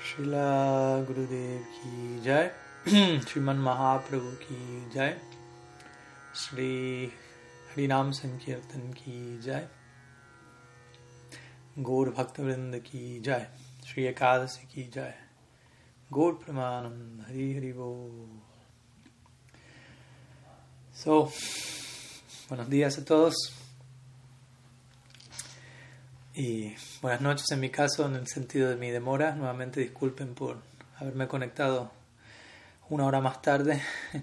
Srila Gurudev ki jai, Sriman Mahaprabhu ki jai, Sri Harinam Sankirtan ki jai, Gaur Bhaktavrinda ki jai, Sri Ekadasi ki jai, Gaur Pramanand, Hari Hari Bol. So, buenos días a todos. Y buenas noches en mi caso, en el sentido de mi demora. Nuevamente disculpen por haberme conectado una hora más tarde,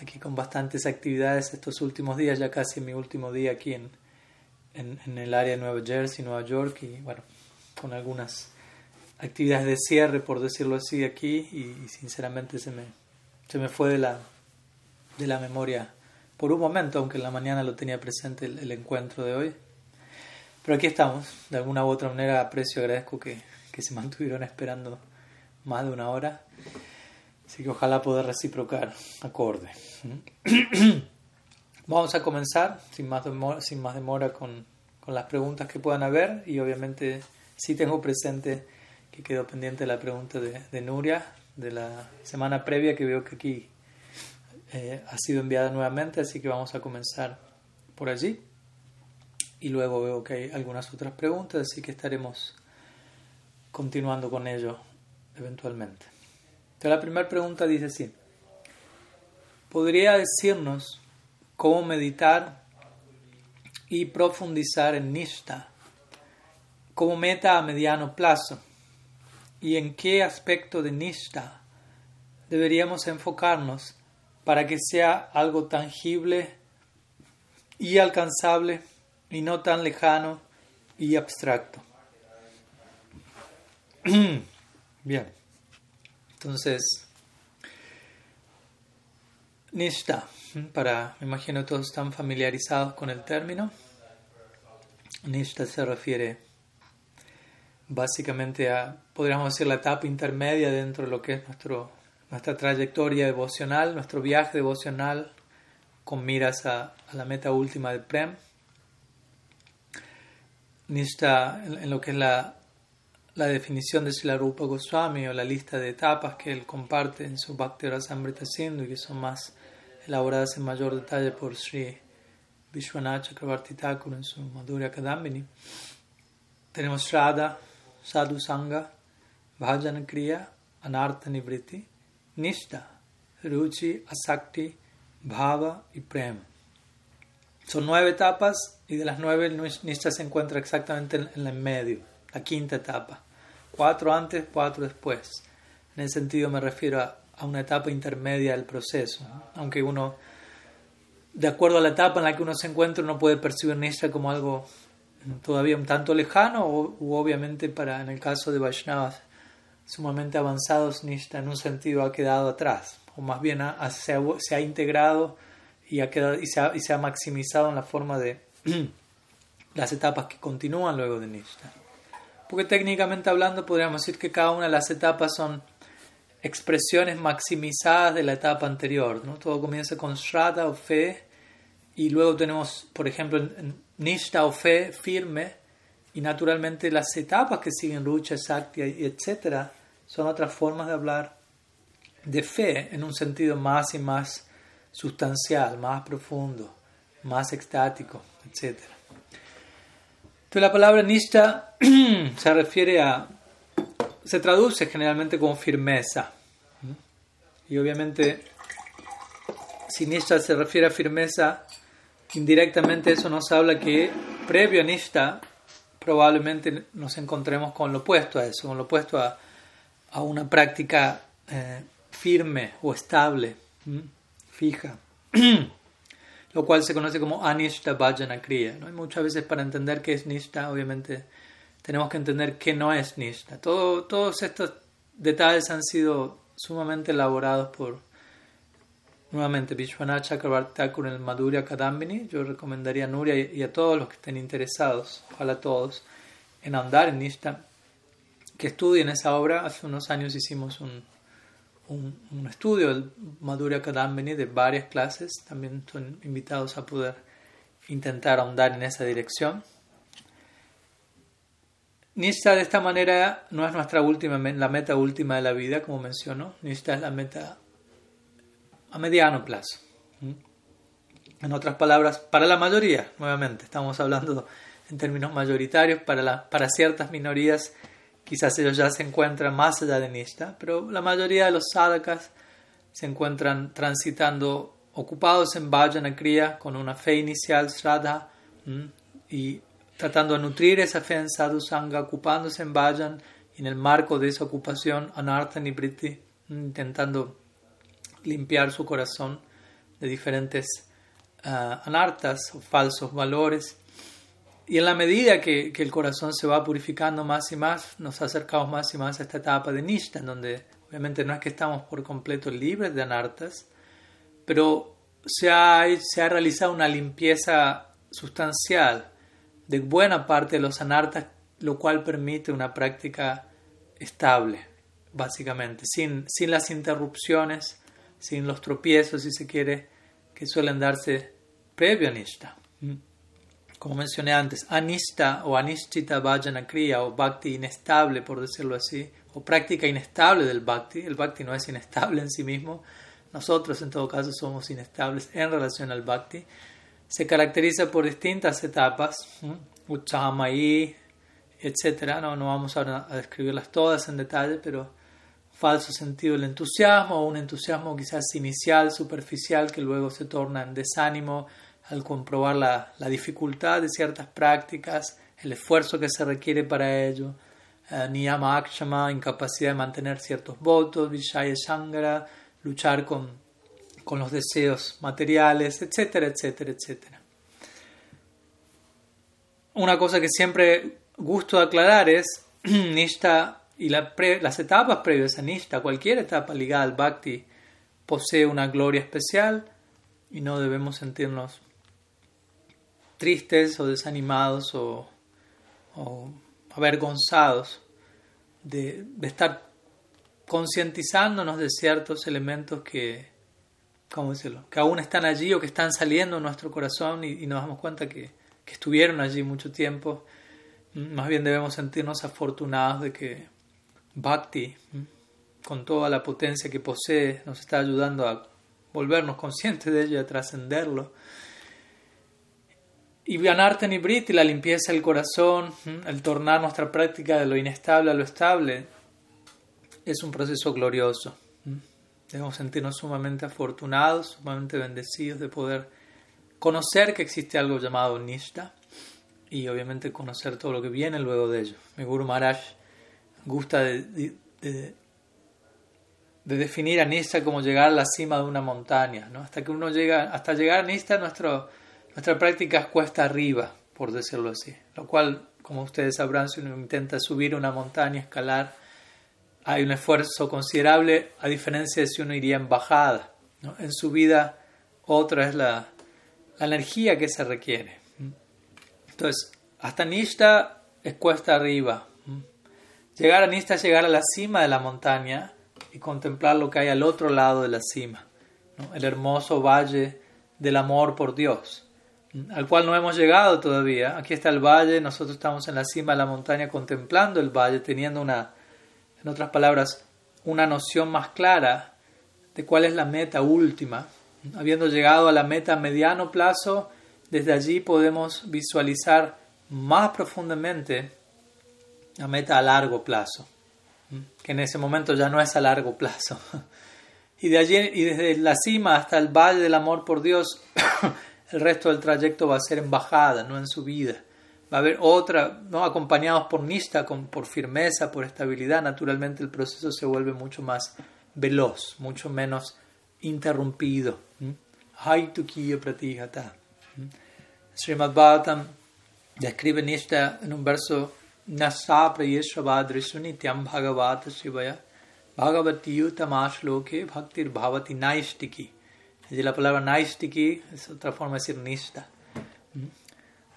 aquí con bastantes actividades estos últimos días, ya casi mi último día aquí en, en, el área de Nueva Jersey, Nueva York, y bueno, con algunas actividades de cierre, por decirlo así, aquí, y, sinceramente se me, se me fue de la, de la memoria por un momento, aunque en la mañana lo tenía presente el encuentro de hoy. Pero aquí estamos, de alguna u otra manera aprecio, agradezco que, que, se mantuvieron esperando más de una hora. Así que ojalá poder reciprocar acorde. Vamos a comenzar sin más demora, sin más demora con, con, las preguntas que puedan haber y obviamente sí tengo presente que quedó pendiente la pregunta de, de Nuria de la semana previa que veo que aquí eh, ha sido enviada nuevamente, así que vamos a comenzar por allí y luego veo que hay algunas otras preguntas, así que estaremos continuando con ello eventualmente. Entonces, la primera pregunta dice así, ¿podría decirnos cómo meditar y profundizar en Nishta como meta a mediano plazo? ¿Y en qué aspecto de Nishta deberíamos enfocarnos para que sea algo tangible y alcanzable? Y no tan lejano y abstracto. Bien, entonces, Nishta, para, me imagino todos están familiarizados con el término. Nishta se refiere básicamente a, podríamos decir, la etapa intermedia dentro de lo que es nuestro, nuestra trayectoria devocional, nuestro viaje devocional con miras a, a la meta última del Prem. Nishta, en, lo que es la, la definición de Srila Rupa Goswami o la lista de etapas que él comparte en su Bhakti Rasamrita Sindhu y que son más elaboradas en mayor detalle por Sri Vishwanath Chakravarti Thakur en su Madhurya Kadambini. Tenemos Shraddha, Sadhu Sangha, Bhajana Kriya, Anartha Nivriti, Nishta, Ruchi, Asakti, Bhava y Prema. Son nueve etapas y de las nueve Nishta se encuentra exactamente en, el medio, la quinta etapa. Cuatro antes, cuatro después. En ese sentido me refiero a, a una etapa intermedia del proceso. Aunque uno, de acuerdo a la etapa en la que uno se encuentra, uno puede percibir Nishta como algo todavía un tanto lejano o u obviamente para, en el caso de Vaishnavas sumamente avanzados, Nishta en un sentido ha quedado atrás. O más bien ha, se, ha, se ha integrado y, ha quedado, y, se y se ha maximizado en la forma de las etapas que continúan luego de Nishta. Porque técnicamente hablando podríamos decir que cada una de las etapas son expresiones maximizadas de la etapa anterior. ¿no? Todo comienza con Shraddha o fe y luego tenemos, por ejemplo, Nishta o fe firme y naturalmente las etapas que siguen Rucha, Sakti, etc. son otras formas de hablar de fe en un sentido más y más sustancial, más profundo, más extático, etc. Entonces la palabra nishta se refiere a, se traduce generalmente como firmeza. Y obviamente, si nishta se refiere a firmeza, indirectamente eso nos habla que previo a nishta probablemente nos encontremos con lo opuesto a eso, con lo opuesto a, a una práctica eh, firme o estable. Fija, lo cual se conoce como Anishta Bhajana Kriya. muchas veces para entender qué es Nishta, obviamente tenemos que entender qué no es Nishta. Todo, todos estos detalles han sido sumamente elaborados por, nuevamente, Vishwanath en el Madhurya Kadambini. Yo recomendaría a Nuria y a todos los que estén interesados, ojalá todos, en andar en Nishta, que estudien esa obra. Hace unos años hicimos un un, un, estudio del Madhurya Kadambini de varias clases. También son invitados a poder intentar ahondar en esa dirección. Nishta de esta manera no es nuestra última, la meta última de la vida, como menciono. Nishta es la meta a mediano plazo. En otras palabras, para la mayoría, nuevamente, estamos hablando en términos mayoritarios, para, la, para ciertas minorías quizás ellos ya se encuentran más allá de Nishta, pero la mayoría de los sadhakas se encuentran transitando ocupados en Vajana Kriya con una fe inicial, Shraddha, y tratando de nutrir esa fe en Sadhu Sangha, ocupándose en Vajan y en el marco de esa ocupación, Anartha Nibriti, intentando limpiar su corazón de diferentes uh, anartas o falsos valores. Y en la medida que, el corazón se va purificando más y más, nos acercamos más y más a esta etapa de Nishta, en donde obviamente no es que estamos por completo libres de anartas, pero se ha, realizado una limpieza sustancial de buena parte de los anartas, lo cual permite una práctica estable, básicamente, sin, las interrupciones, sin los tropiezos, si se quiere, que suelen darse previo a Nishta. Como mencioné antes, Anista o Anishchita Vajana Kriya o Bhakti inestable, por decirlo así, o práctica inestable del Bhakti. El Bhakti no es inestable en sí mismo. Nosotros, en todo caso, somos inestables en relación al Bhakti se caracteriza por distintas etapas, Uchamayi, etc. No, no vamos a, a describirlas todas en detalle, pero falso sentido del entusiasmo, un entusiasmo quizás inicial, superficial, que luego se torna en desánimo al comprobar la, la dificultad de ciertas prácticas, el esfuerzo que se requiere para ello, uh, niyama akshama, incapacidad de mantener ciertos votos, vishaya sangara, luchar con con los deseos materiales, etcétera, etcétera, etcétera. Una cosa que siempre gusto aclarar es Nishta y las etapas previas a Nishta, cualquier etapa ligada al Bhakti, posee una gloria especial y no debemos sentirnos tristes o desanimados o, avergonzados de, estar concientizándonos de ciertos elementos que, ¿cómo decirlo? Que aún están allí o que están saliendo en nuestro corazón y, nos damos cuenta que, que, estuvieron allí mucho tiempo. Más bien debemos sentirnos afortunados de que Bhakti, con toda la potencia que posee, nos está ayudando a volvernos conscientes de ello y a trascenderlo. Y Vyanartan y la limpieza del corazón, el tornar nuestra práctica de lo inestable a lo estable, es un proceso glorioso. Debemos sentirnos sumamente afortunados, sumamente bendecidos de poder conocer que existe algo llamado Nishta y obviamente conocer todo lo que viene luego de ello. Mi Guru Maharaj gusta de, de, definir a Nishta como llegar a la cima de una montaña. ¿no? Hasta que uno llega, hasta llegar a Nishta, nuestro, nuestra práctica es cuesta arriba, por decirlo así. Lo cual, como ustedes sabrán, si uno intenta subir una montaña, escalar, hay un esfuerzo considerable a diferencia de si uno iría en bajada. En su vida otra es la, la, energía que se requiere. Entonces, hasta Nishta es cuesta arriba. Llegar a Nishta es llegar a la cima de la montaña y contemplar lo que hay al otro lado de la cima. El hermoso valle del amor por Dios, al cual no hemos llegado todavía. Aquí está el valle, nosotros estamos en la cima de la montaña contemplando el valle, teniendo una en otras palabras, una noción más clara de cuál es la meta última. Habiendo llegado a la meta a mediano plazo, desde allí podemos visualizar más profundamente la meta a largo plazo, que en ese momento ya no es a largo plazo. Y de allí y desde la cima hasta el valle del amor por Dios, el resto del trayecto va a ser en bajada, no en subida va a haber otra, ¿no? acompañados por nista, con, por firmeza, por estabilidad, naturalmente el proceso se vuelve mucho más veloz, mucho menos interrumpido. Haitukiya pratihata. Srimad Bhagavatam describe nista en un verso Nasa prayeshvadrisunityam bhagavata shivaya bhagavati utamashloke bhaktir bhavati naistiki. Y la palabra naistiki es otra forma de decir nista.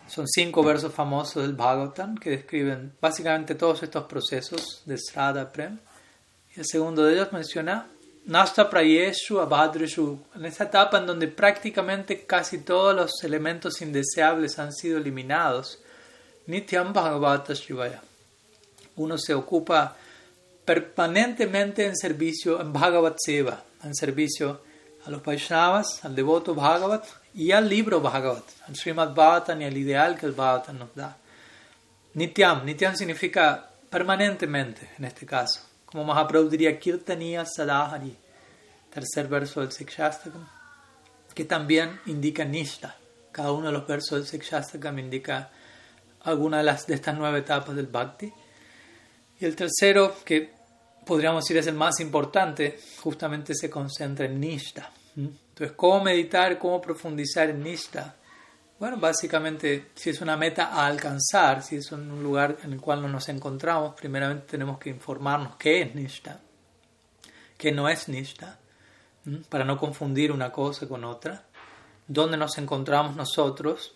Son cinco versos famosos del Bhagavatam que describen básicamente todos estos procesos de Srada Prem. El segundo de ellos menciona Nasta Prayeshu Abhadrishu, en esta etapa en donde prácticamente casi todos los elementos indeseables han sido eliminados. Nityam Bhagavata Shivaya. uno se ocupa permanentemente en servicio en Bhagavat Seva, en servicio a los Vaishnavas, al devoto Bhagavat y al libro Bhagavat, al Srimad Bhavatan y al ideal que el Bhavatan nos da. Nityam, Nityam significa permanentemente en este caso, como Mahaprabhu diría Kirtaniya Sadahari, tercer verso del Sikshastakam, que también indica Nishta. Cada uno de los versos del Sikshastakam indica alguna de, las, de estas nueve etapas del Bhakti. Y el tercero, que podríamos decir es el más importante, justamente se concentra en Nishta. Entonces, ¿cómo meditar, cómo profundizar en Nishta? Bueno, básicamente, si es una meta a alcanzar, si es un lugar en el cual no nos encontramos, primeramente tenemos que informarnos qué es Nishta, qué no es Nishta, para no confundir una cosa con otra. ¿Dónde nos encontramos nosotros?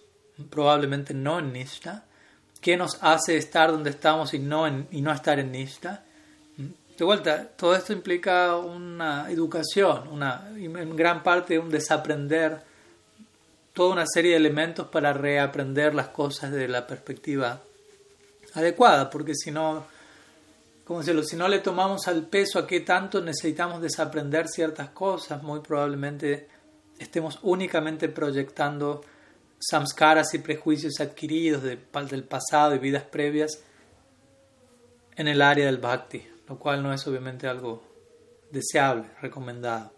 Probablemente no en Nishta. ¿Qué nos hace estar donde estamos y no, y no estar en Nishta? De vuelta, todo esto implica una educación, una, en gran parte un desaprender toda una serie de elementos para reaprender las cosas de la perspectiva adecuada, porque si no, como decirlo, si no le tomamos al peso a qué tanto necesitamos desaprender ciertas cosas, muy probablemente estemos únicamente proyectando samskaras y prejuicios adquiridos de, del pasado y vidas previas en el área del bhakti lo cual no es obviamente algo deseable, recomendado.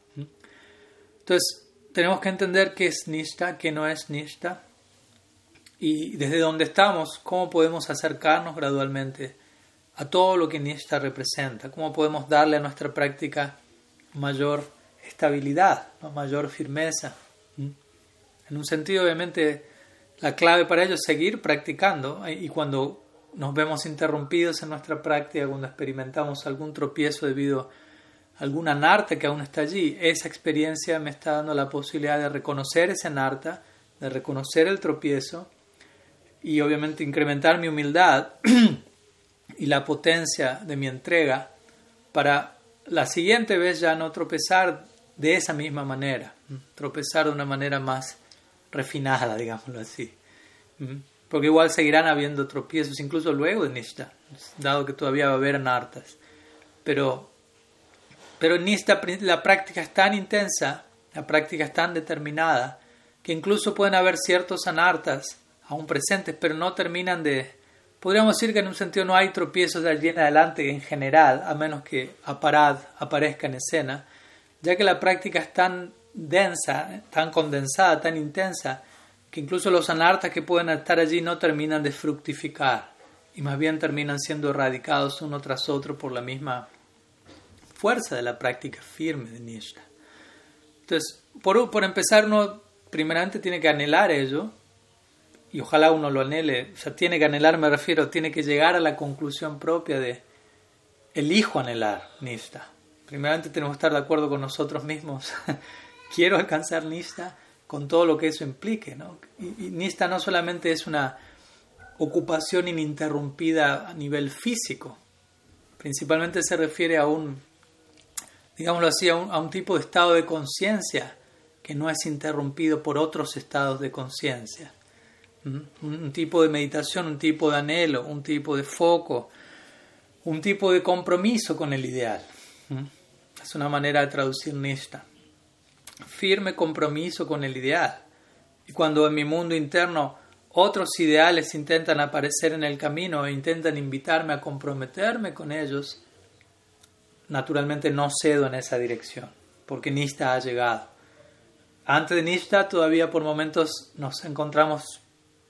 Entonces, tenemos que entender qué es Nishta, qué no es Nishta, y desde donde estamos, cómo podemos acercarnos gradualmente a todo lo que Nishta representa, cómo podemos darle a nuestra práctica mayor estabilidad, mayor firmeza. En un sentido, obviamente, la clave para ello es seguir practicando y cuando nos vemos interrumpidos en nuestra práctica cuando experimentamos algún tropiezo debido a alguna narta que aún está allí. Esa experiencia me está dando la posibilidad de reconocer esa narta, de reconocer el tropiezo y obviamente incrementar mi humildad y la potencia de mi entrega para la siguiente vez ya no tropezar de esa misma manera, tropezar de una manera más refinada, digámoslo así porque igual seguirán habiendo tropiezos incluso luego de Nishta, dado que todavía va a haber anartas. Pero, pero en Nishta la práctica es tan intensa, la práctica es tan determinada, que incluso pueden haber ciertos anartas aún presentes, pero no terminan de... Podríamos decir que en un sentido no hay tropiezos de allí en adelante en general, a menos que Aparad aparezca en escena, ya que la práctica es tan densa, tan condensada, tan intensa, que incluso los anartas que pueden estar allí no terminan de fructificar y más bien terminan siendo erradicados uno tras otro por la misma fuerza de la práctica firme de Nishta. Entonces, por, por empezar, uno primeramente tiene que anhelar ello y ojalá uno lo anhele, o sea, tiene que anhelar, me refiero, tiene que llegar a la conclusión propia de elijo anhelar Nishta. Primeramente tenemos que estar de acuerdo con nosotros mismos. Quiero alcanzar Nishta con todo lo que eso implique. ¿no? Y, Nista no solamente es una ocupación ininterrumpida a nivel físico, principalmente se refiere a un, digámoslo así, a un, tipo de estado de conciencia que no es interrumpido por otros estados de conciencia. ¿Mm? Un, tipo de meditación, un tipo de anhelo, un tipo de foco, un tipo de compromiso con el ideal. ¿Mm? Es una manera de traducir Nista firme compromiso con el ideal. Y cuando en mi mundo interno otros ideales intentan aparecer en el camino e intentan invitarme a comprometerme con ellos, naturalmente no cedo en esa dirección, porque Nista ha llegado. Antes de Nista todavía por momentos nos encontramos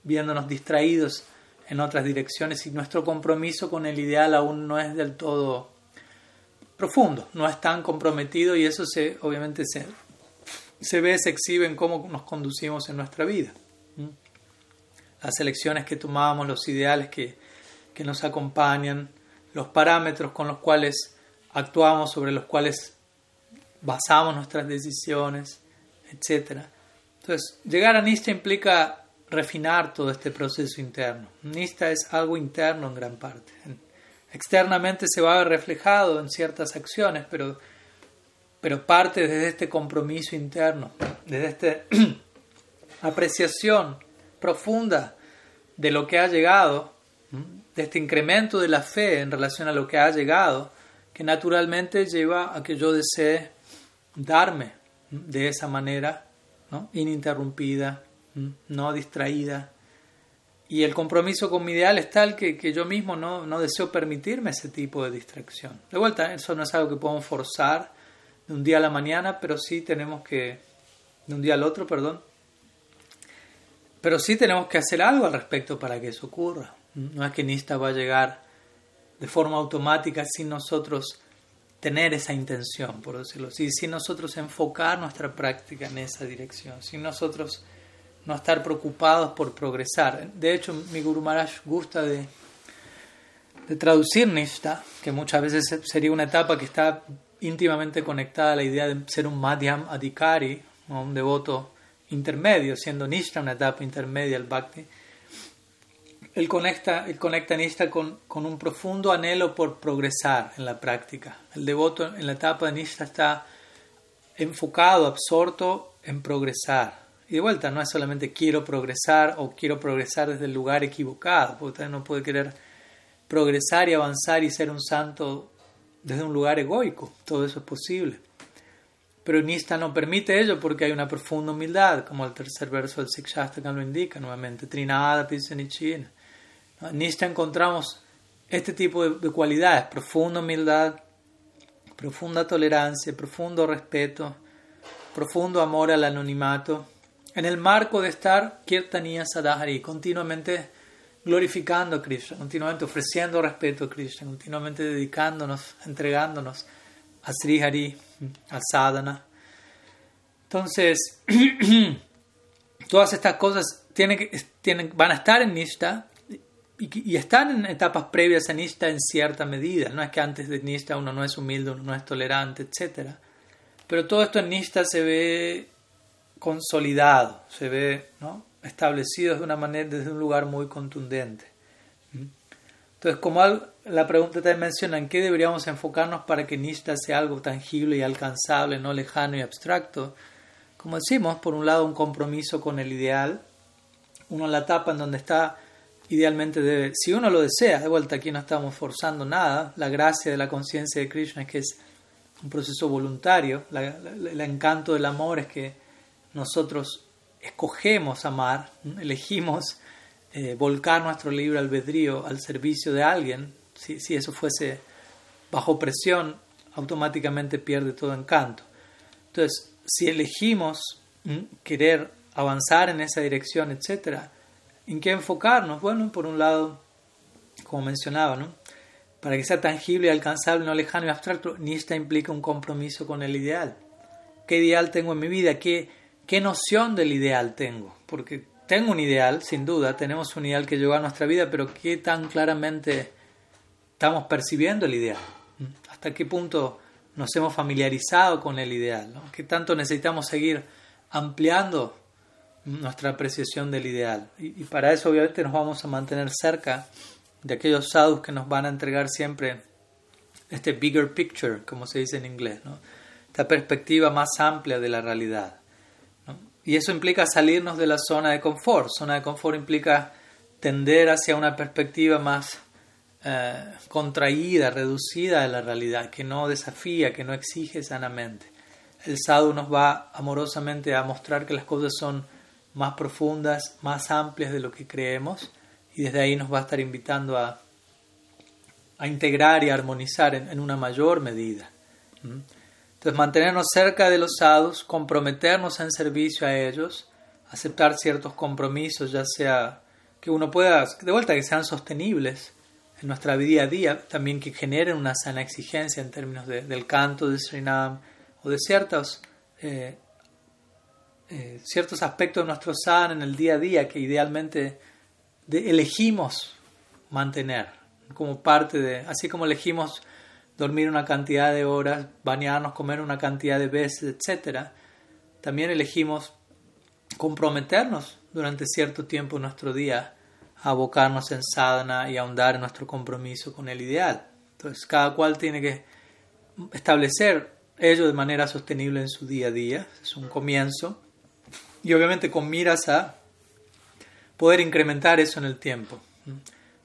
viéndonos distraídos en otras direcciones y nuestro compromiso con el ideal aún no es del todo profundo, no es tan comprometido y eso se obviamente se se ve, se exhibe en cómo nos conducimos en nuestra vida. Las elecciones que tomamos, los ideales que, que nos acompañan, los parámetros con los cuales actuamos, sobre los cuales basamos nuestras decisiones, etc. Entonces, llegar a Nista implica refinar todo este proceso interno. Nista es algo interno en gran parte. Externamente se va a ver reflejado en ciertas acciones, pero pero parte desde este compromiso interno, desde esta apreciación profunda de lo que ha llegado de este incremento de la fe en relación a lo que ha llegado, que naturalmente lleva a que yo desee darme de esa manera, ¿no? ininterrumpida, no distraída. Y el compromiso con mi ideal es tal que, que yo mismo no, no, deseo permitirme ese tipo de distracción. De vuelta, eso no es algo que podemos forzar de un día a la mañana, pero sí tenemos que, de un día al otro, perdón, pero sí tenemos que hacer algo al respecto para que eso ocurra. No es que Nista va a llegar de forma automática sin nosotros tener esa intención, por decirlo así, sin nosotros enfocar nuestra práctica en esa dirección, sin nosotros no estar preocupados por progresar. De hecho, mi Guru Maharaj gusta de, de traducir Nishta, que muchas veces sería una etapa que está íntimamente conectada a la idea de ser un Madhyam Adhikari, un devoto intermedio, siendo Nishta una etapa intermedia al Bhakti él conecta, él conecta con, con, un profundo anhelo por progresar en la práctica. El devoto en la etapa de Nishta está enfocado, absorto en progresar. Y de vuelta, no es solamente quiero progresar o quiero progresar desde el lugar equivocado, porque usted no puede querer progresar y avanzar y ser un santo desde un lugar egoico. Todo eso es posible. Pero Nista no permite ello porque hay una profunda humildad, como el tercer verso del Sikshastakam lo indica nuevamente. Trinada Pisanichina. En Nishta encontramos este tipo de, cualidades, profunda humildad, profunda tolerancia, profundo respeto, profundo amor al anonimato, en el marco de estar Kirtaniya Sadhari, continuamente glorificando a Krishna, continuamente ofreciendo respeto a Krishna, continuamente dedicándonos, entregándonos a Sri Hari, a Sadhana. Entonces, todas estas cosas tienen, tienen, van a estar en Nishta y, están en etapas previas a Nishta en cierta medida. No es que antes de Nishta uno no es humilde, uno no es tolerante, etc. Pero todo esto en Nishta se ve consolidado, se ve ¿no? Establecido de una manera, desde un lugar muy contundente. ¿Mm? Entonces, como la pregunta te menciona, ¿en qué deberíamos enfocarnos para que Nishta sea algo tangible y alcanzable, no lejano y abstracto? Como decimos, por un lado un compromiso con el ideal, uno en la etapa en donde está idealmente si uno lo desea, de vuelta aquí no estamos forzando nada, la gracia de la conciencia de Krishna es que es un proceso voluntario, el encanto del amor es que nosotros escogemos amar, elegimos eh, volcar nuestro libre albedrío al servicio de alguien, si, si eso fuese bajo presión, automáticamente pierde todo encanto. Entonces, si elegimos querer avanzar en esa dirección, etcétera, ¿En qué enfocarnos? Bueno, por un lado, como mencionaba, ¿no? para que sea tangible y alcanzable, no lejano y abstracto, Nista implica un compromiso con el ideal. ¿Qué ideal tengo en mi vida? ¿Qué, ¿Qué noción del ideal tengo? Porque tengo un ideal, sin duda, tenemos un ideal que llegó a nuestra vida, pero ¿qué tan claramente estamos percibiendo el ideal? ¿Hasta qué punto nos hemos familiarizado con el ideal? ¿Qué tanto necesitamos seguir ampliando nuestra apreciación del ideal. Y, para eso obviamente nos vamos a mantener cerca de aquellos sadhus que nos van a entregar siempre este bigger picture, como se dice en inglés, ¿no? esta perspectiva más amplia de la realidad. Y eso implica salirnos de la zona de confort. Zona de confort implica tender hacia una perspectiva más eh, contraída, reducida de la realidad, que no desafía, que no exige sanamente. El sadhu nos va amorosamente a mostrar que las cosas son más profundas, más amplias de lo que creemos y desde ahí nos va a estar invitando a, a integrar y armonizar en, una mayor medida. Entonces mantenernos cerca de los sadhus, comprometernos en servicio a ellos, aceptar ciertos compromisos, ya sea que uno pueda, de vuelta, que sean sostenibles en nuestra día a día, también que generen una sana exigencia en términos del canto de Srinam o de ciertos eh, eh, ciertos aspectos de nuestro sadhana en el día a día que idealmente elegimos mantener como parte de, así como elegimos dormir una cantidad de horas, bañarnos, comer una cantidad de veces, etc., también elegimos comprometernos durante cierto tiempo en nuestro día a abocarnos en sadhana y ahondar en nuestro compromiso con el ideal. Entonces, cada cual tiene que establecer ello de manera sostenible en su día a día, es un comienzo, y obviamente con miras a poder incrementar eso en el tiempo.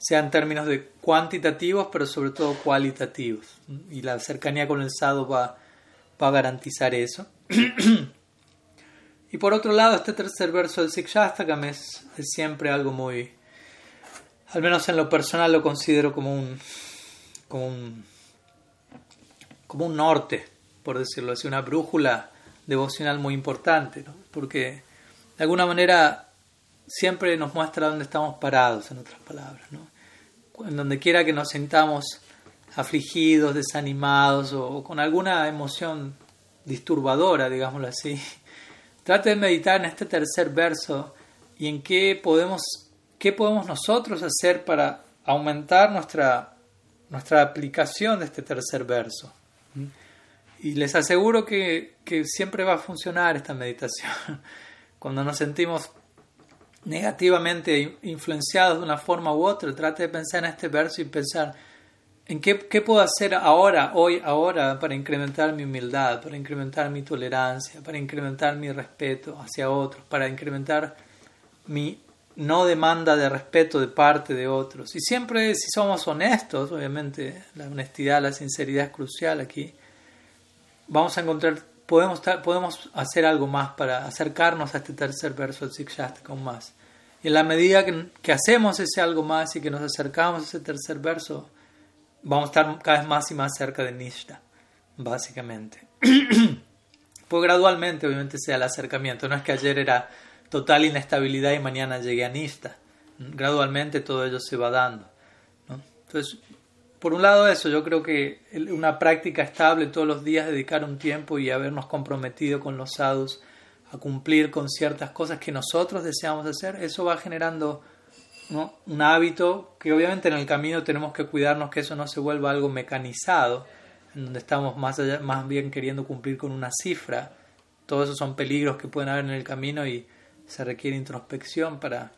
Sea en términos de cuantitativos, pero sobre todo cualitativos. Y la cercanía con el sadhu va, va a garantizar eso. y por otro lado, este tercer verso del Sikshastakam es, es siempre algo muy, al menos en lo personal lo considero como un, como un, como un norte, por decirlo así, una brújula devocional muy importante, porque de alguna manera siempre nos muestra dónde estamos parados, en otras palabras. ¿no? En donde quiera que nos sintamos afligidos, desanimados o, con alguna emoción disturbadora, digámoslo así, trate de meditar en este tercer verso y en qué podemos, qué podemos nosotros hacer para aumentar nuestra, nuestra aplicación de este tercer verso. Y les aseguro que, que siempre va a funcionar esta meditación. Cuando nos sentimos negativamente influenciados de una forma u otra, trate de pensar en este verso y pensar en qué, qué, puedo hacer ahora, hoy, ahora, para incrementar mi humildad, para incrementar mi tolerancia, para incrementar mi respeto hacia otros, para incrementar mi no demanda de respeto de parte de otros. Y siempre, si somos honestos, obviamente la honestidad, la sinceridad es crucial aquí, vamos a encontrar podemos, podemos hacer algo más para acercarnos a este tercer verso del con más. Y en la medida que, hacemos ese algo más y que nos acercamos a ese tercer verso, vamos a estar cada vez más y más cerca de Nishta, básicamente. pues gradualmente, obviamente, sea el acercamiento. No es que ayer era total inestabilidad y mañana llegué a Nishta. Gradualmente todo ello se va dando. Entonces, por un lado eso, yo creo que una práctica estable todos los días, dedicar un tiempo y habernos comprometido con los sadhus a cumplir con ciertas cosas que nosotros deseamos hacer, eso va generando un hábito que obviamente en el camino tenemos que cuidarnos que eso no se vuelva algo mecanizado, en donde estamos más, allá, más bien queriendo cumplir con una cifra. Todos esos son peligros que pueden haber en el camino y se requiere introspección para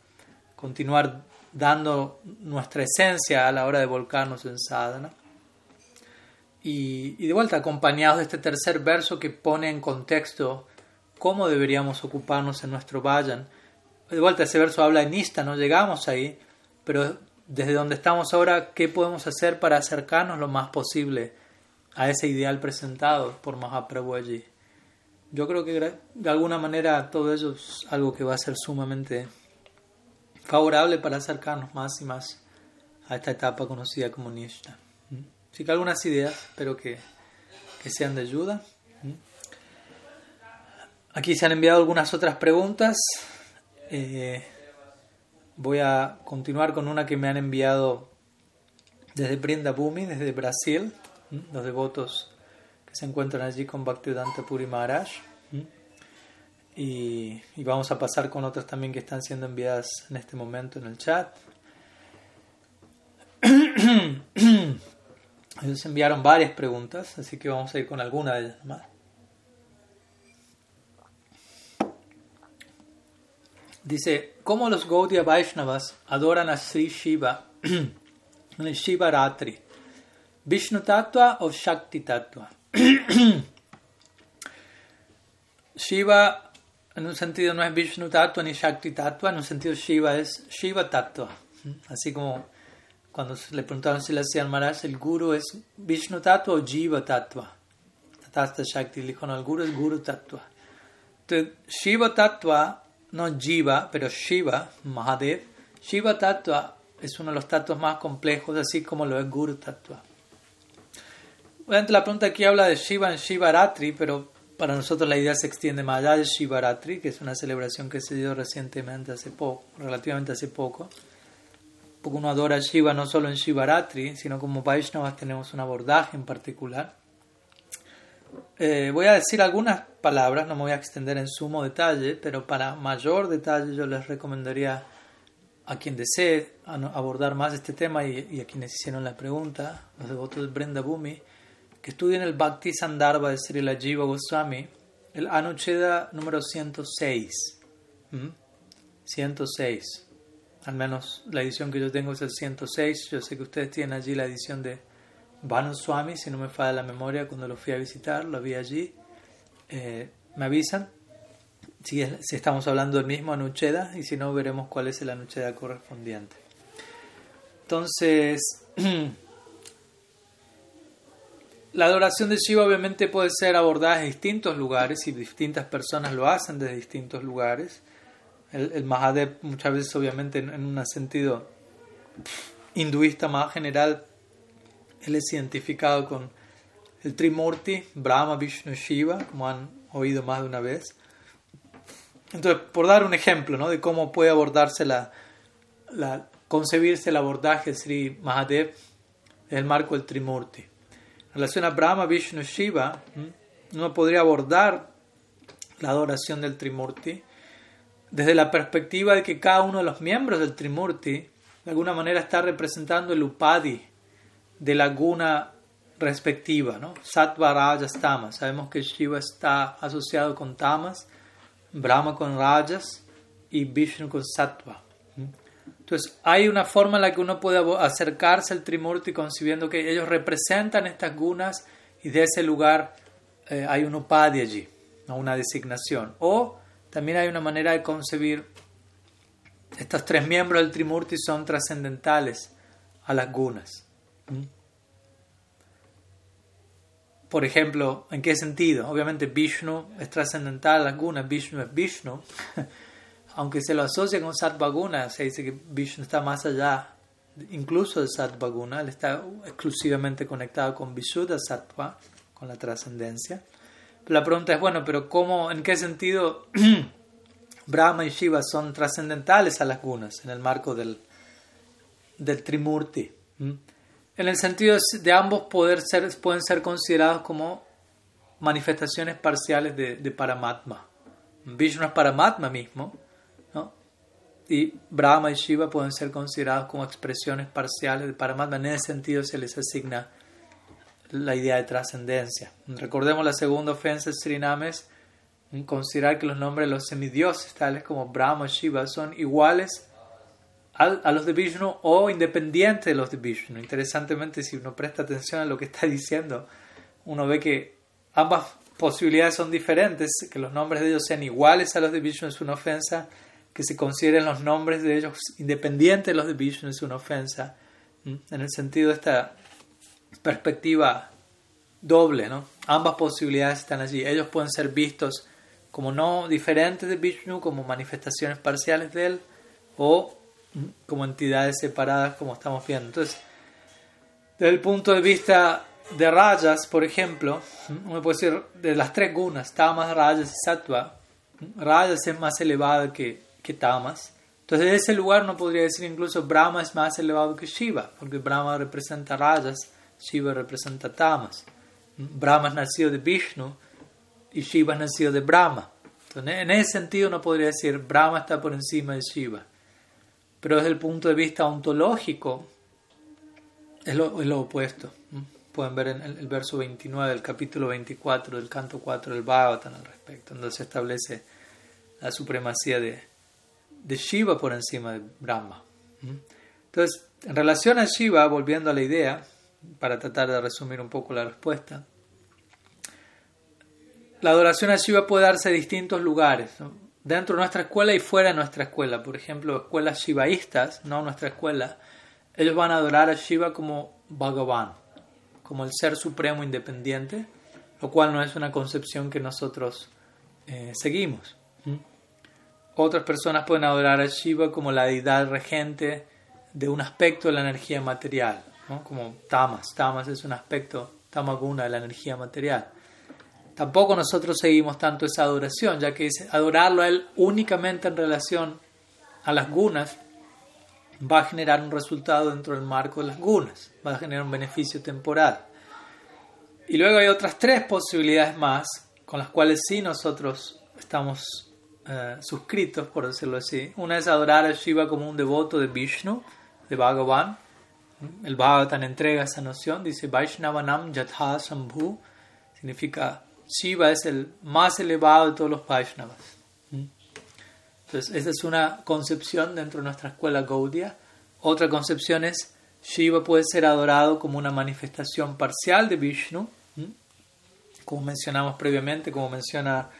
continuar dando nuestra esencia a la hora de volcarnos en sadhana. Y, de vuelta, acompañados de este tercer verso que pone en contexto cómo deberíamos ocuparnos en nuestro vayan. De vuelta, ese verso habla en Ista, no llegamos ahí, pero desde donde estamos ahora, ¿qué podemos hacer para acercarnos lo más posible a ese ideal presentado por Mahaprabhu allí? Yo creo que de alguna manera todo eso es algo que va a ser sumamente favorable para acercarnos más y más a esta etapa conocida como Nishta. ¿Mm? Así que algunas ideas, espero que, que sean de ayuda. ¿Mm? Aquí se han enviado algunas otras preguntas. Eh, voy a continuar con una que me han enviado desde Brinda Bhumi, desde Brasil, ¿Mm? los devotos que se encuentran allí con Bhaktivedanta Puri Maharaj. Y, vamos a pasar con otras también que están siendo enviadas en este momento en el chat. Ellos enviaron varias preguntas, así que vamos a ir con alguna de ellas más. Dice, ¿cómo los Gaudiya Vaishnavas adoran a Sri Shiva en el Shiva Ratri? ¿Vishnu Tattva o Shakti Tattva? Shiva en un sentido no es Vishnu Tattva ni Shakti Tattva, en un sentido Shiva es Shiva Tattva. Así como cuando le preguntaron si le hacían Maharaj, el guru es Vishnu Tattva o Jiva Tattva. Tatasta Shakti le dijo, no, el guru es Guru Tattva. Entonces, Shiva Tattva, no Jiva, pero Shiva, Mahadev, Shiva Tattva es uno de los tatuos más complejos, así como lo es Guru Tattva. Obviamente la pregunta aquí habla de Shiva en Shiva Ratri, pero para nosotros la idea se extiende más allá del Shivaratri, que es una celebración que se dio recientemente, hace poco, relativamente hace poco. Porque uno adora Shiva no solo en Shivaratri, sino como Vaishnavas tenemos un abordaje en particular. Eh, voy a decir algunas palabras, no me voy a extender en sumo detalle, pero para mayor detalle yo les recomendaría a quien desee abordar más este tema y, a quienes hicieron la pregunta, los devotos de Brenda Bhumi, que estudien el Bhakti Sandarbha de Sri Jiva Goswami, el Anucheda número 106. 106. Al menos la edición que yo tengo es el 106. Yo sé que ustedes tienen allí la edición de Banu Swami, si no me falla la memoria, cuando lo fui a visitar, lo vi allí. Eh, me avisan si, si, estamos hablando del mismo Anucheda y si no, veremos cuál es el Anucheda correspondiente. Entonces, la adoración de Shiva obviamente puede ser abordada en distintos lugares y distintas personas lo hacen desde distintos lugares. El, Mahadev muchas veces obviamente en, en un sentido hinduista más general, él es identificado con el Trimurti, Brahma, Vishnu, Shiva, como han oído más de una vez. Entonces, por dar un ejemplo ¿no? de cómo puede abordarse la, la, concebirse el abordaje Sri Mahadev en el marco del Trimurti. Relación a Brahma, Vishnu, Shiva, uno podría abordar la adoración del Trimurti desde la perspectiva de que cada uno de los miembros del Trimurti de alguna manera está representando el Upadi de la guna respectiva, ¿no? Sattva, Rajas, Tamas. Sabemos que Shiva está asociado con Tamas, Brahma con Rajas y Vishnu con Sattva. Entonces, hay una forma en la que uno puede acercarse al Trimurti concibiendo que ellos representan estas gunas y de ese lugar eh, hay un upadi allí, una designación. O también hay una manera de concebir estos tres miembros del Trimurti son trascendentales a las gunas. Por ejemplo, ¿en qué sentido? Obviamente Vishnu es trascendental a las gunas, Vishnu es Vishnu. Aunque se lo asocia con Sattva Guna, se dice que Vishnu está más allá incluso de Sattva Guna, él está exclusivamente conectado con Vishuddha Sattva, con la trascendencia. la pregunta es, bueno, pero ¿cómo, en qué sentido Brahma y Shiva son trascendentales a las gunas en el marco del, del Trimurti? en el sentido de ambos poder ser, pueden ser considerados como manifestaciones parciales de, de Paramatma. Vishnu es Paramatma mismo. Y Brahma y Shiva pueden ser considerados como expresiones parciales de Paramatma. En ese sentido se les asigna la idea de trascendencia. Recordemos la segunda ofensa de Srinames, considerar que los nombres de los semidioses, tales como Brahma y Shiva, son iguales a, los de Vishnu o independiente de los de Vishnu. Interesantemente, si uno presta atención a lo que está diciendo, uno ve que ambas posibilidades son diferentes, que los nombres de ellos sean iguales a los de Vishnu es una ofensa, que se consideren los nombres de ellos independientes de los de Vishnu es una ofensa, en el sentido de esta perspectiva doble, ¿no? Ambas posibilidades están allí. Ellos pueden ser vistos como no diferentes de Vishnu, como manifestaciones parciales de él, o como entidades separadas como estamos viendo. Entonces, desde el punto de vista de rayas, por ejemplo, uno puede decir de las tres gunas, tamas, rayas y sattva, rayas es más elevado que, que tamas. Entonces, de ese lugar uno podría decir incluso Brahma es más elevado que Shiva, porque Brahma representa rayas, Shiva representa tamas. Brahma es nacido de Vishnu y Shiva es nacido de Brahma. Entonces, en ese sentido uno podría decir Brahma está por encima de Shiva. Pero desde el punto de vista ontológico es lo, es lo opuesto. Pueden ver en el, verso 29 del capítulo 24 del canto 4 del Bhagavatam al respecto, donde se establece la supremacía de, de Shiva por encima de Brahma. Entonces, en relación a Shiva, volviendo a la idea, para tratar de resumir un poco la respuesta, la adoración a Shiva puede darse en distintos lugares dentro de nuestra escuela y fuera de nuestra escuela. Por ejemplo, escuelas shivaístas, no nuestra escuela, ellos van a adorar a Shiva como Bhagavan, como el ser supremo independiente, lo cual no es una concepción que nosotros eh, seguimos. Otras personas pueden adorar a Shiva como la deidad regente de un aspecto de la energía material, como Tamas. Tamas es un aspecto, Tamaguna, de la energía material. Tampoco nosotros seguimos tanto esa adoración, ya que adorarlo a Él únicamente en relación a las gunas va a generar un resultado dentro del marco de las gunas, va a generar un beneficio temporal. Y luego hay otras tres posibilidades más con las cuales sí nosotros estamos eh, suscritos, por decirlo así. Una es adorar a Shiva como un devoto de Vishnu, de Bhagavan. El Bhagavatam entrega esa noción, dice Vaishnavanam Jatha Sambhu, significa Shiva es el más elevado de todos los Vaishnavas. ¿Mm? Entonces, esa es una concepción dentro de nuestra escuela Gaudiya. Otra concepción es Shiva puede ser adorado como una manifestación parcial de Vishnu, ¿Mm? como mencionamos previamente, como menciona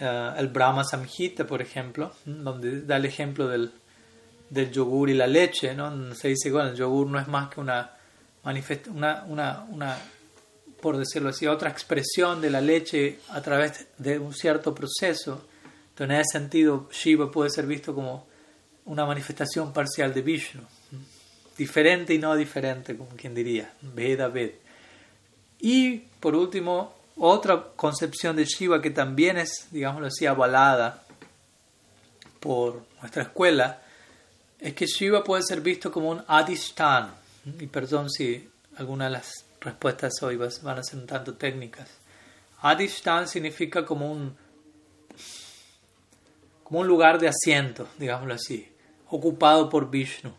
eh, el Brahma Samhita, por ejemplo, donde da el ejemplo del, yogur y la leche, ¿no? Se dice que el yogur no es más que una, una, una, una, por decirlo así, otra expresión de la leche a través de un cierto proceso. Entonces, en ese sentido, Shiva puede ser visto como una manifestación parcial de Vishnu, diferente y no diferente, como quien diría, Veda Ved. Y por último, otra concepción de Shiva que también es, digámoslo así, avalada por nuestra escuela, es que Shiva puede ser visto como un Adishtan. Y perdón si algunas de las respuestas hoy van a ser un tanto técnicas. Adishtan significa como un, como un lugar de asiento, digámoslo así, ocupado por Vishnu.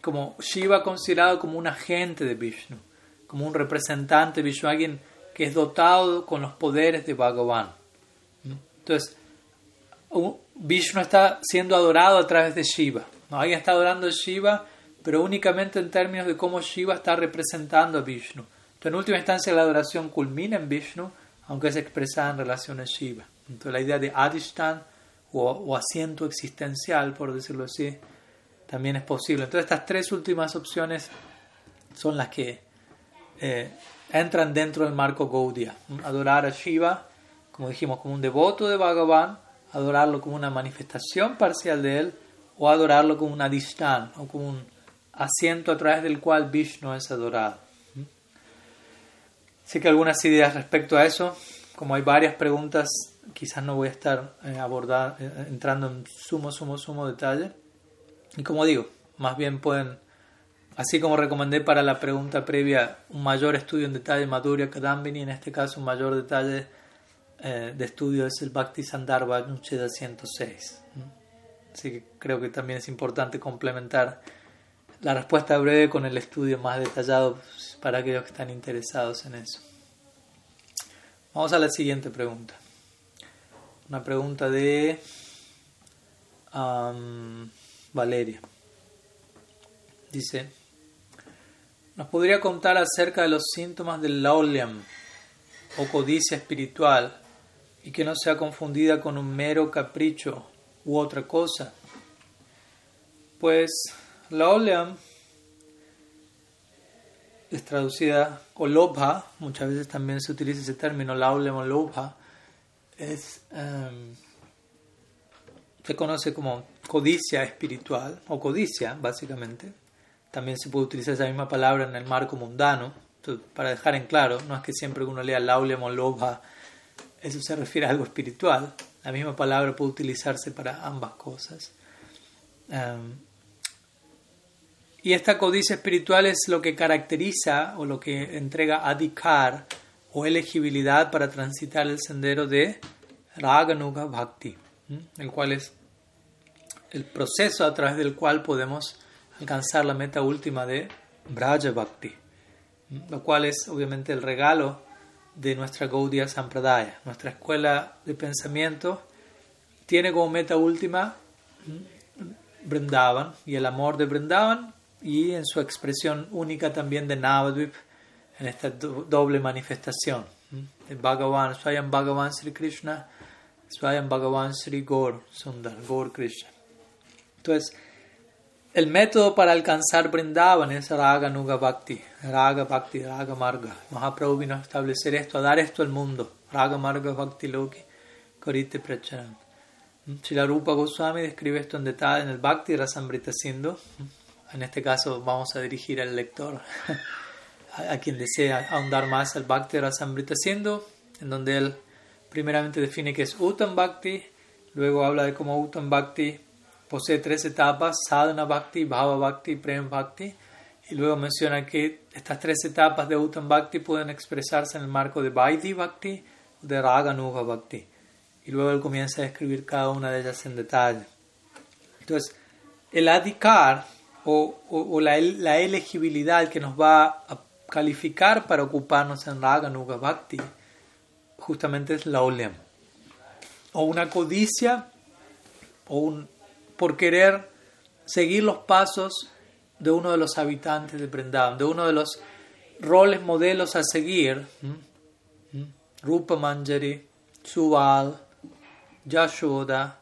Como Shiva considerado como un agente de Vishnu, como un representante de Vishnu, alguien que es dotado con los poderes de Bhagavan. Entonces, Vishnu está siendo adorado a través de Shiva. Alguien está adorando a Shiva, pero únicamente en términos de cómo Shiva está representando a Vishnu. Entonces, en última instancia, la adoración culmina en Vishnu, aunque es expresada en relación a Shiva. Entonces, la idea de Adishtan o, asiento existencial, por decirlo así, también es posible. Entonces, estas tres últimas opciones son las que eh, entran dentro del marco Gaudiya. Adorar a Shiva, como dijimos, como un devoto de Bhagavan, adorarlo como una manifestación parcial de él, o adorarlo como un adishtan, o como un asiento a través del cual Vishnu es adorado. Así que algunas ideas respecto a eso, como hay varias preguntas, quizás no voy a estar eh, eh, entrando en sumo, sumo, sumo detalle. Y como digo, más bien pueden Así como recomendé para la pregunta previa un mayor estudio en detalle Madhurya Kadambini, en este caso un mayor detalle eh, de estudio es el Bhakti Sandarbha Nucheda 106. Así que creo que también es importante complementar la respuesta breve con el estudio más detallado para aquellos que están interesados en eso. Vamos a la siguiente pregunta. Una pregunta de Valeria. Dice, ¿Nos podría contar acerca de los síntomas del laulyam o codicia espiritual y que no sea confundida con un mero capricho u otra cosa? Pues laulyam es traducida o lobha, muchas veces también se utiliza ese término laulyam o lobha, es, em, se conoce como codicia espiritual o codicia básicamente también se puede utilizar esa misma palabra en el marco mundano. para dejar en claro, no es que siempre uno lea lauliam o lobha, eso se refiere a algo espiritual. La misma palabra puede utilizarse para ambas cosas. Em, y esta codicia espiritual es lo que caracteriza o lo que entrega adhikar o elegibilidad para transitar el sendero de Raganuga Bhakti, el cual es el proceso a través del cual podemos alcanzar la meta última de Braja Bhakti, lo cual es obviamente el regalo de nuestra Gaudiya Sampradaya. Nuestra escuela de pensamiento tiene como meta última Brindavan y el amor de Brindavan y en su expresión única también de Navadvip en esta doble manifestación de Bhagavan, Swayam Bhagavan Sri Krishna, Swayam Bhagavan Sri Gaur Sundar, Gaur Krishna. Entonces, el método para alcanzar Brindavan es Raga Nuga Bhakti, Raga Bhakti, Raga Marga. Mahaprabhu vino a establecer esto, a dar esto al mundo. Raga Marga Bhakti Loki, Korite Pracharan. Chilarupa Goswami describe esto en detalle en el Bhakti Rasamrita Sindhu. En este caso vamos a dirigir al lector, a quien desea ahondar más al Bhakti Rasamrita Sindhu, en donde él primeramente define que es Uttam Bhakti, luego habla de cómo Uttam Bhakti posee tres etapas, sadhana bhakti, bhava bhakti, prem bhakti, y luego menciona que estas tres etapas de Uttam Bhakti pueden expresarse en el marco de Vaidhi Bhakti de Raganuga Bhakti. Y luego él comienza a describir cada una de ellas en detalle. Entonces, el adhikar o, la, elegibilidad que nos va a calificar para ocuparnos en Raganuga Bhakti justamente es la olem. O una codicia o un por querer seguir los pasos de uno de los habitantes de Vrindavan, de uno de los roles modelos a seguir, Rupa Manjari, Suval, Yashoda,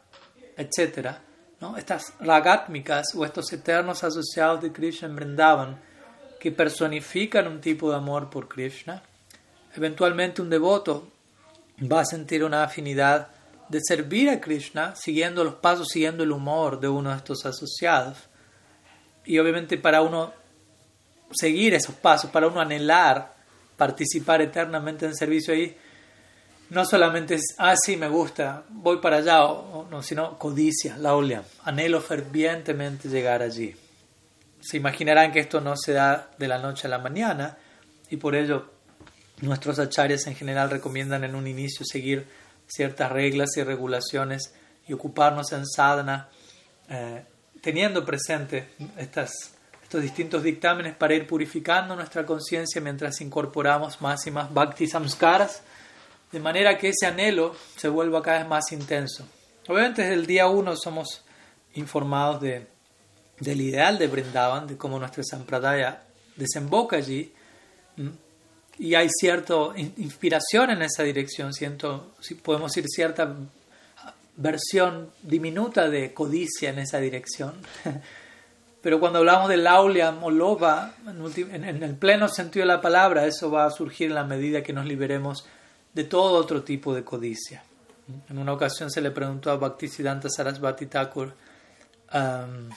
etc., ¿no? estas ragátmicas o estos eternos asociados de Krishna en Vrindavan que personifican un tipo de amor por Krishna, eventualmente un devoto va a sentir una afinidad de servir a Krishna siguiendo los pasos, siguiendo el humor de uno de estos asociados. Y obviamente para uno seguir esos pasos, para uno anhelar participar eternamente en servicio ahí, no solamente es, ah, me gusta, voy para allá, o, no, sino codicia, laulia, anhelo fervientemente llegar allí. Se imaginarán que esto no se da de la noche a la mañana y por ello nuestros acharyas en general recomiendan en un inicio seguir ciertas reglas y regulaciones y ocuparnos en sadhana, eh, teniendo presente estas, estos distintos dictámenes para ir purificando nuestra conciencia mientras incorporamos más y más bhakti samskaras, de manera que ese anhelo se vuelva cada vez más intenso. Obviamente desde el día uno somos informados de, del ideal de Brindavan, de cómo nuestra sampradaya desemboca allí, y hay cierta inspiración en esa dirección, siento, si podemos decir cierta versión diminuta de codicia en esa dirección. Pero cuando hablamos de laulia o loba, en, el pleno sentido de la palabra, eso va a surgir en la medida que nos liberemos de todo otro tipo de codicia. En una ocasión se le preguntó a Bhaktisiddhanta Sarasvati Thakur um,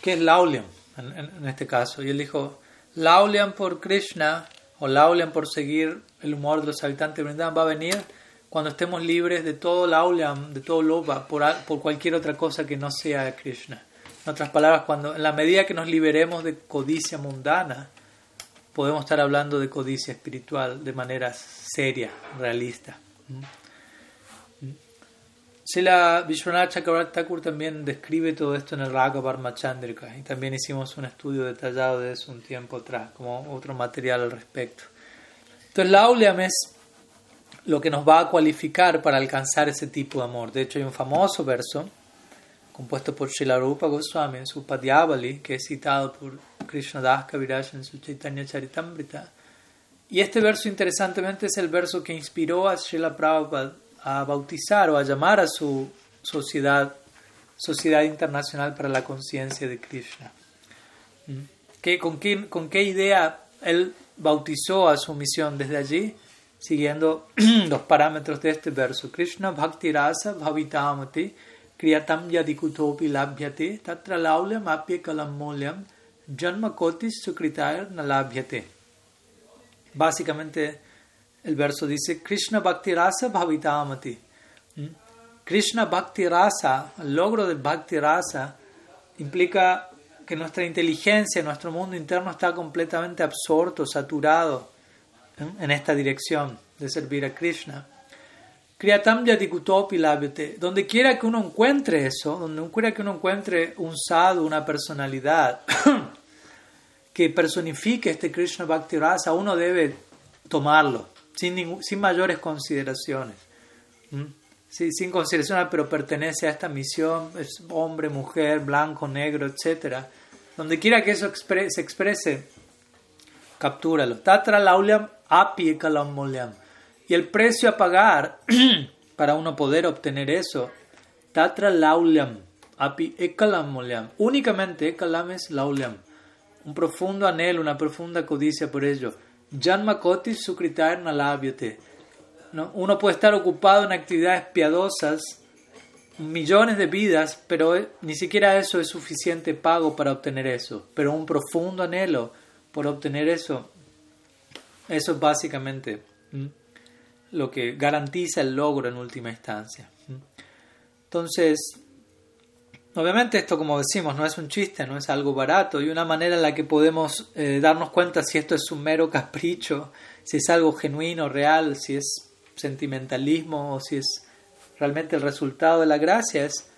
qué es lauliam en, este caso. Y él dijo, lauliam por Krishna o lauliam por seguir el humor de los habitantes de Vrindavan va a venir cuando estemos libres de todo lauliam, de todo loba, por, por cualquier otra cosa que no sea Krishna. En otras palabras, cuando en la medida que nos liberemos de codicia mundana, podemos estar hablando de codicia espiritual de manera seria, realista. Sila Vishwanath Chakravarti Thakur también describe todo esto en el Raga Chandrika y también hicimos un estudio detallado de eso un tiempo atrás, como otro material al respecto. Entonces, la Auliam es lo que nos va a cualificar para alcanzar ese tipo de amor. De hecho, hay un famoso verso compuesto por Shilarupa Goswami en su Padyavali, que es citado por Das Kaviraj en su Chaitanya Charitamrita. Y este verso, interesantemente, es el verso que inspiró a Srila Prabhupada a bautizar o a llamar a su sociedad, Sociedad Internacional para la Conciencia de Krishna. ¿Mm? ¿Qué, con, qué, ¿Con qué idea él bautizó a su misión desde allí? Siguiendo los parámetros de este verso. Krishna Bhakti Rasa Bhavitamati Kriyatam Yadikutopi Labhyate Tatra Laulyam Apye Kalam Molyam Janma Kotis Sukritayar Nalabhyate. Básicamente el verso dice Krishna Bhakti Rasa Bhavitamati. ¿Mm? Krishna Bhakti Rasa, el logro del Bhakti Rasa, implica que nuestra inteligencia, nuestro mundo interno está completamente absorto, saturado ¿eh? en esta dirección de servir a Krishna. Kriyatam Yadikutopi Labhyate. Donde quiera que uno encuentre eso, donde quiera que uno encuentre un sadhu, una personalidad que personifique este Krishna Bhakti Rasa, uno debe tomarlo sin, sin mayores consideraciones. sin consideración, pero pertenece a esta misión, es hombre, mujer, blanco, negro, etc. Donde quiera que eso se exprese, captúralo. Tatra lauliam api molyam. Y el precio a pagar para uno poder obtener eso, tatra lauliam api molyam. Únicamente ekalam es lauliam. Un profundo anhelo, una profunda codicia por ello Janma Koti Sukritar Nalabyate. ¿No? Uno puede estar ocupado en actividades piadosas, millones de vidas, pero ni siquiera eso es suficiente pago para obtener eso. Pero un profundo anhelo por obtener eso, eso es básicamente lo que garantiza el logro en última instancia. Entonces, Obviamente esto, como decimos, no es un chiste, no es algo barato y una manera en la que podemos eh, darnos cuenta si esto es un mero capricho, si es algo genuino, real, si es sentimentalismo o si es realmente el resultado de la gracia es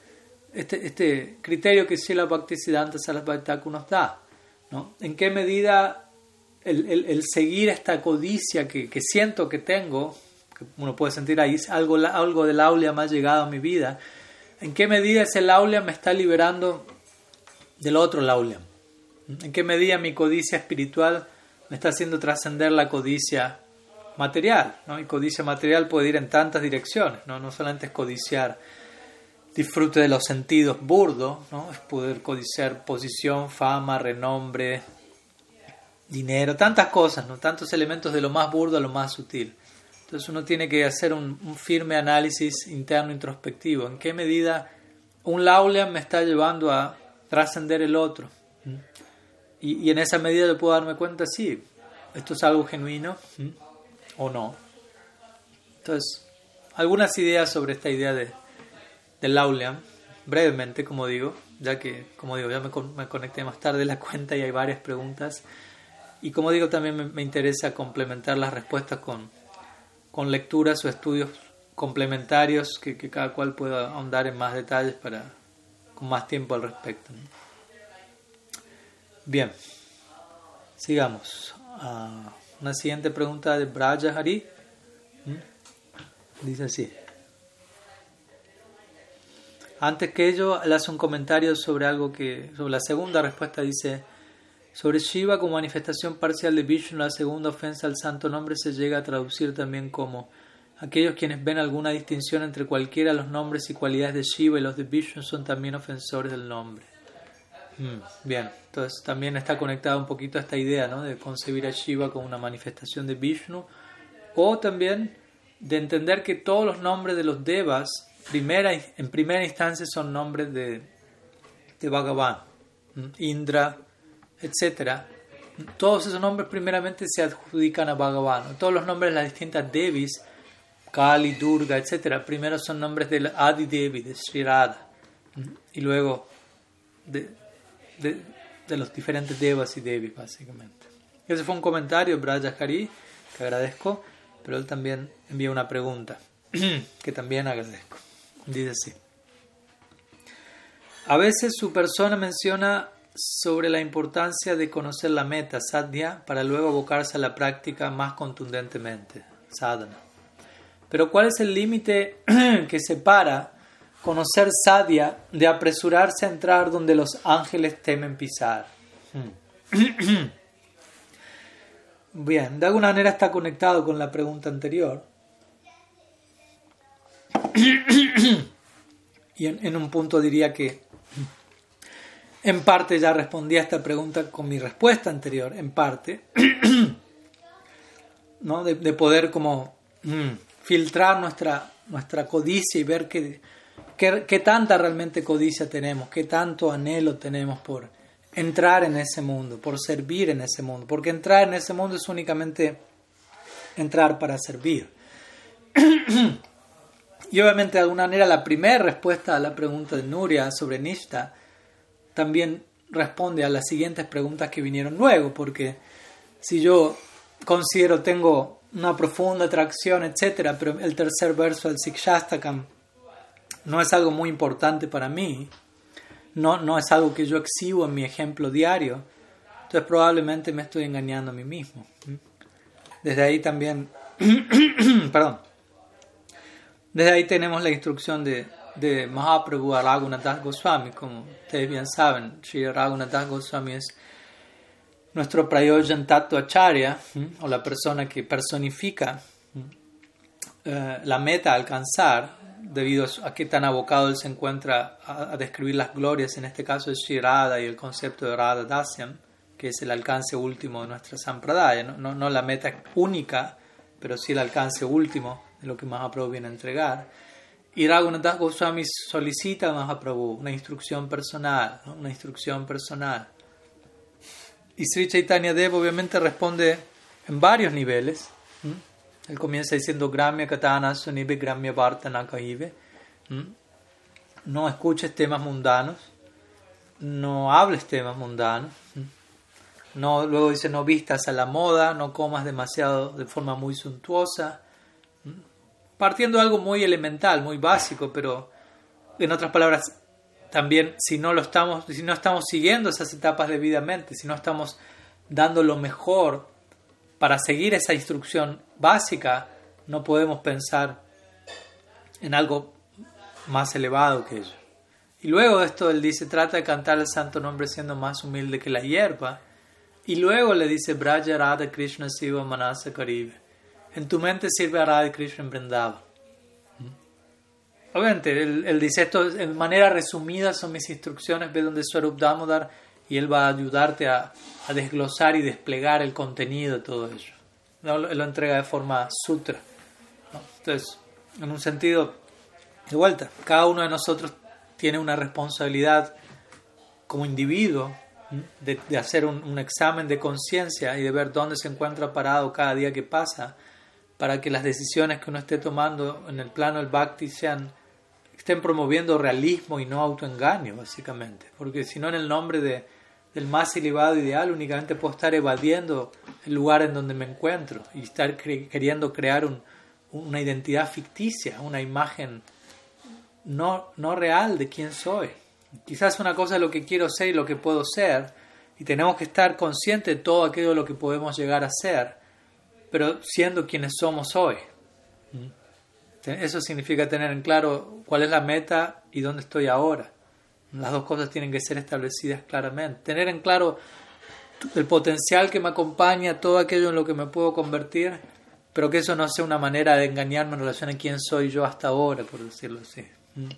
este, este criterio que Sila Bhaktisiddhanta Sarasvati nos da. ¿no? ¿En qué medida el, el, seguir esta codicia que, que, siento que tengo, que uno puede sentir ahí, algo, algo del aula más llegado a mi vida, ¿En qué medida ese laulia me está liberando del otro laulia? ¿En qué medida mi codicia espiritual me está haciendo trascender la codicia material? ¿no? Y codicia material puede ir en tantas direcciones, no, no solamente es codiciar. disfrute de los sentidos burdo, ¿no? es poder codiciar posición, fama, renombre, dinero, tantas cosas, ¿no? tantos elementos de lo más burdo a lo más sutil. Entonces uno tiene que hacer un, firme análisis interno introspectivo. ¿En qué medida un laulia me está llevando a trascender el otro? ¿Mm? Y, en esa medida yo puedo darme cuenta si esto es algo genuino ¿Mm? o no. Entonces, algunas ideas sobre esta idea de, del laulia, brevemente, como digo, ya que, como digo, ya me, me conecté más tarde a la cuenta y hay varias preguntas. Y como digo, también me, interesa complementar las respuestas con, con lecturas o estudios complementarios que, cada cual pueda ahondar en más detalles para con más tiempo al respecto. Bien, sigamos. a una siguiente pregunta de Braja Hari. Dice así. Antes que ello, él hace un comentario sobre algo que, sobre la segunda respuesta, dice, sobre Shiva como manifestación parcial de Vishnu, la segunda ofensa al santo nombre se llega a traducir también como aquellos quienes ven alguna distinción entre cualquiera de los nombres y cualidades de Shiva y los de Vishnu son también ofensores del nombre. Hmm, bien, entonces también está conectado un poquito a esta idea ¿no? de concebir a Shiva como una manifestación de Vishnu o también de entender que todos los nombres de los devas primera, en primera instancia son nombres de, de Bhagavan, Indra, etcétera, todos esos nombres primeramente se adjudican a Bhagavan. Todos los nombres de las distintas Devis, Kali, Durga, etcétera, primero son nombres de Adi Devi, de Sri Radha, y luego de, de, los diferentes Devas y Devis, básicamente. Ese fue un comentario, Braja Hari, que agradezco, pero él también envía una pregunta, que también agradezco. Dice así. A veces su persona menciona sobre la importancia de conocer la meta, sadhya, para luego abocarse a la práctica más contundentemente, sadhana. Pero ¿cuál es el límite que separa conocer sadhya de apresurarse a entrar donde los ángeles temen pisar? Hmm. Bien, de alguna manera está conectado con la pregunta anterior. y en un punto diría que en parte ya respondí a esta pregunta con mi respuesta anterior, en parte, ¿no? de, poder como mm, filtrar nuestra, nuestra codicia y ver qué, qué, tanta realmente codicia tenemos, qué tanto anhelo tenemos por entrar en ese mundo, por servir en ese mundo, porque entrar en ese mundo es únicamente entrar para servir. y obviamente de alguna manera la primera respuesta a la pregunta de Nuria sobre Nishta también responde a las siguientes preguntas que vinieron luego, porque si yo considero tengo una profunda atracción, etcétera, pero el tercer verso del Sikshastakam no es algo muy importante para mí, no, no es algo que yo exhibo en mi ejemplo diario, entonces probablemente me estoy engañando a mí mismo. Desde ahí también, perdón, desde ahí tenemos la instrucción de de Mahaprabhu Raghunath Goswami, como ustedes bien saben, Sri Raghunath Goswami es nuestro Prayojan Tattva Acharya, o la persona que personifica eh, la meta a alcanzar, debido a que tan abocado él se encuentra a, describir las glorias, en este caso de Sri Radha y el concepto de Radha Dasyam, que es el alcance último de nuestra Sampradaya, no, no, no la meta única, pero sí el alcance último de lo que Mahaprabhu viene a entregar. Y Raghunath Goswami solicita a Mahaprabhu una instrucción personal, una instrucción personal. Y Sri Chaitanya Dev obviamente responde en varios niveles. Él comienza diciendo Gramya Katana Sunibe Gramya Vartana Kahive. No escuches temas mundanos, no hables temas mundanos. No, luego dice no vistas a la moda, no comas demasiado de forma muy suntuosa partiendo de algo muy elemental, muy básico, pero en otras palabras, también si no lo estamos, si no estamos siguiendo esas etapas debidamente, si no estamos dando lo mejor para seguir esa instrucción básica, no podemos pensar en algo más elevado que ello. Y luego esto él dice, trata de cantar el santo nombre siendo más humilde que la hierba. Y luego le dice, Braja Radha Krishna Siva Manasa Karibe. En tu mente sirve a Radha Krishna en ¿Mm? obviamente, él, dice esto de manera resumida, son mis instrucciones, ve donde Swarup Damodar y él va a ayudarte a, desglosar y desplegar el contenido de todo ello. ¿no? Él lo entrega de forma sutra. Entonces, en un sentido, de vuelta, cada uno de nosotros tiene una responsabilidad como individuo de, hacer un, examen de conciencia y de ver dónde se encuentra parado cada día que pasa para que las decisiones que uno esté tomando en el plano del bhakti sean estén promoviendo realismo y no autoengaño, básicamente. Porque si no, en el nombre de, del más elevado ideal, únicamente puedo estar evadiendo el lugar en donde me encuentro y estar queriendo crear un, una identidad ficticia, una imagen no, no real de quién soy. Quizás una cosa es lo que quiero ser y lo que puedo ser, y tenemos que estar conscientes de todo aquello de lo que podemos llegar a ser, pero siendo quienes somos hoy. ¿Mm? Eso significa tener en claro cuál es la meta y dónde estoy ahora. Las dos cosas tienen que ser establecidas claramente. Tener en claro el potencial que me acompaña, todo aquello en lo que me puedo convertir, pero que eso no sea una manera de engañarme en relación a quién soy yo hasta ahora, por decirlo así. ¿Mm?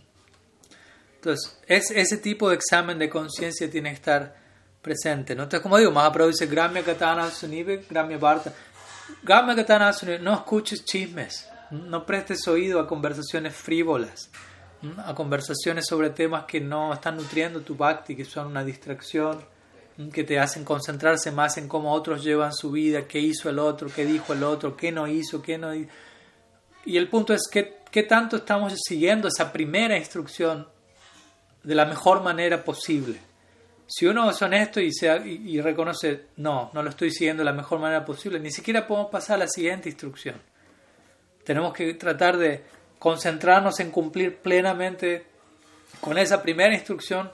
Entonces, es, ese tipo de examen de conciencia tiene que estar presente. ¿no? Entonces, como digo, Mahaprabhu dice, Gramya Katana Sunive, Gramya Bharta. No escuches chismes, no prestes oído a conversaciones frívolas, a conversaciones sobre temas que no están nutriendo tu bhakti, que son una distracción, que te hacen concentrarse más en cómo otros llevan su vida, qué hizo el otro, qué dijo el otro, qué no hizo, qué no hizo. Y el punto es que qué tanto estamos siguiendo esa primera instrucción de la mejor manera posible. Si uno es honesto y, se, y, reconoce, no, no lo estoy siguiendo de la mejor manera posible, ni siquiera podemos pasar a la siguiente instrucción. Tenemos que tratar de concentrarnos en cumplir plenamente con esa primera instrucción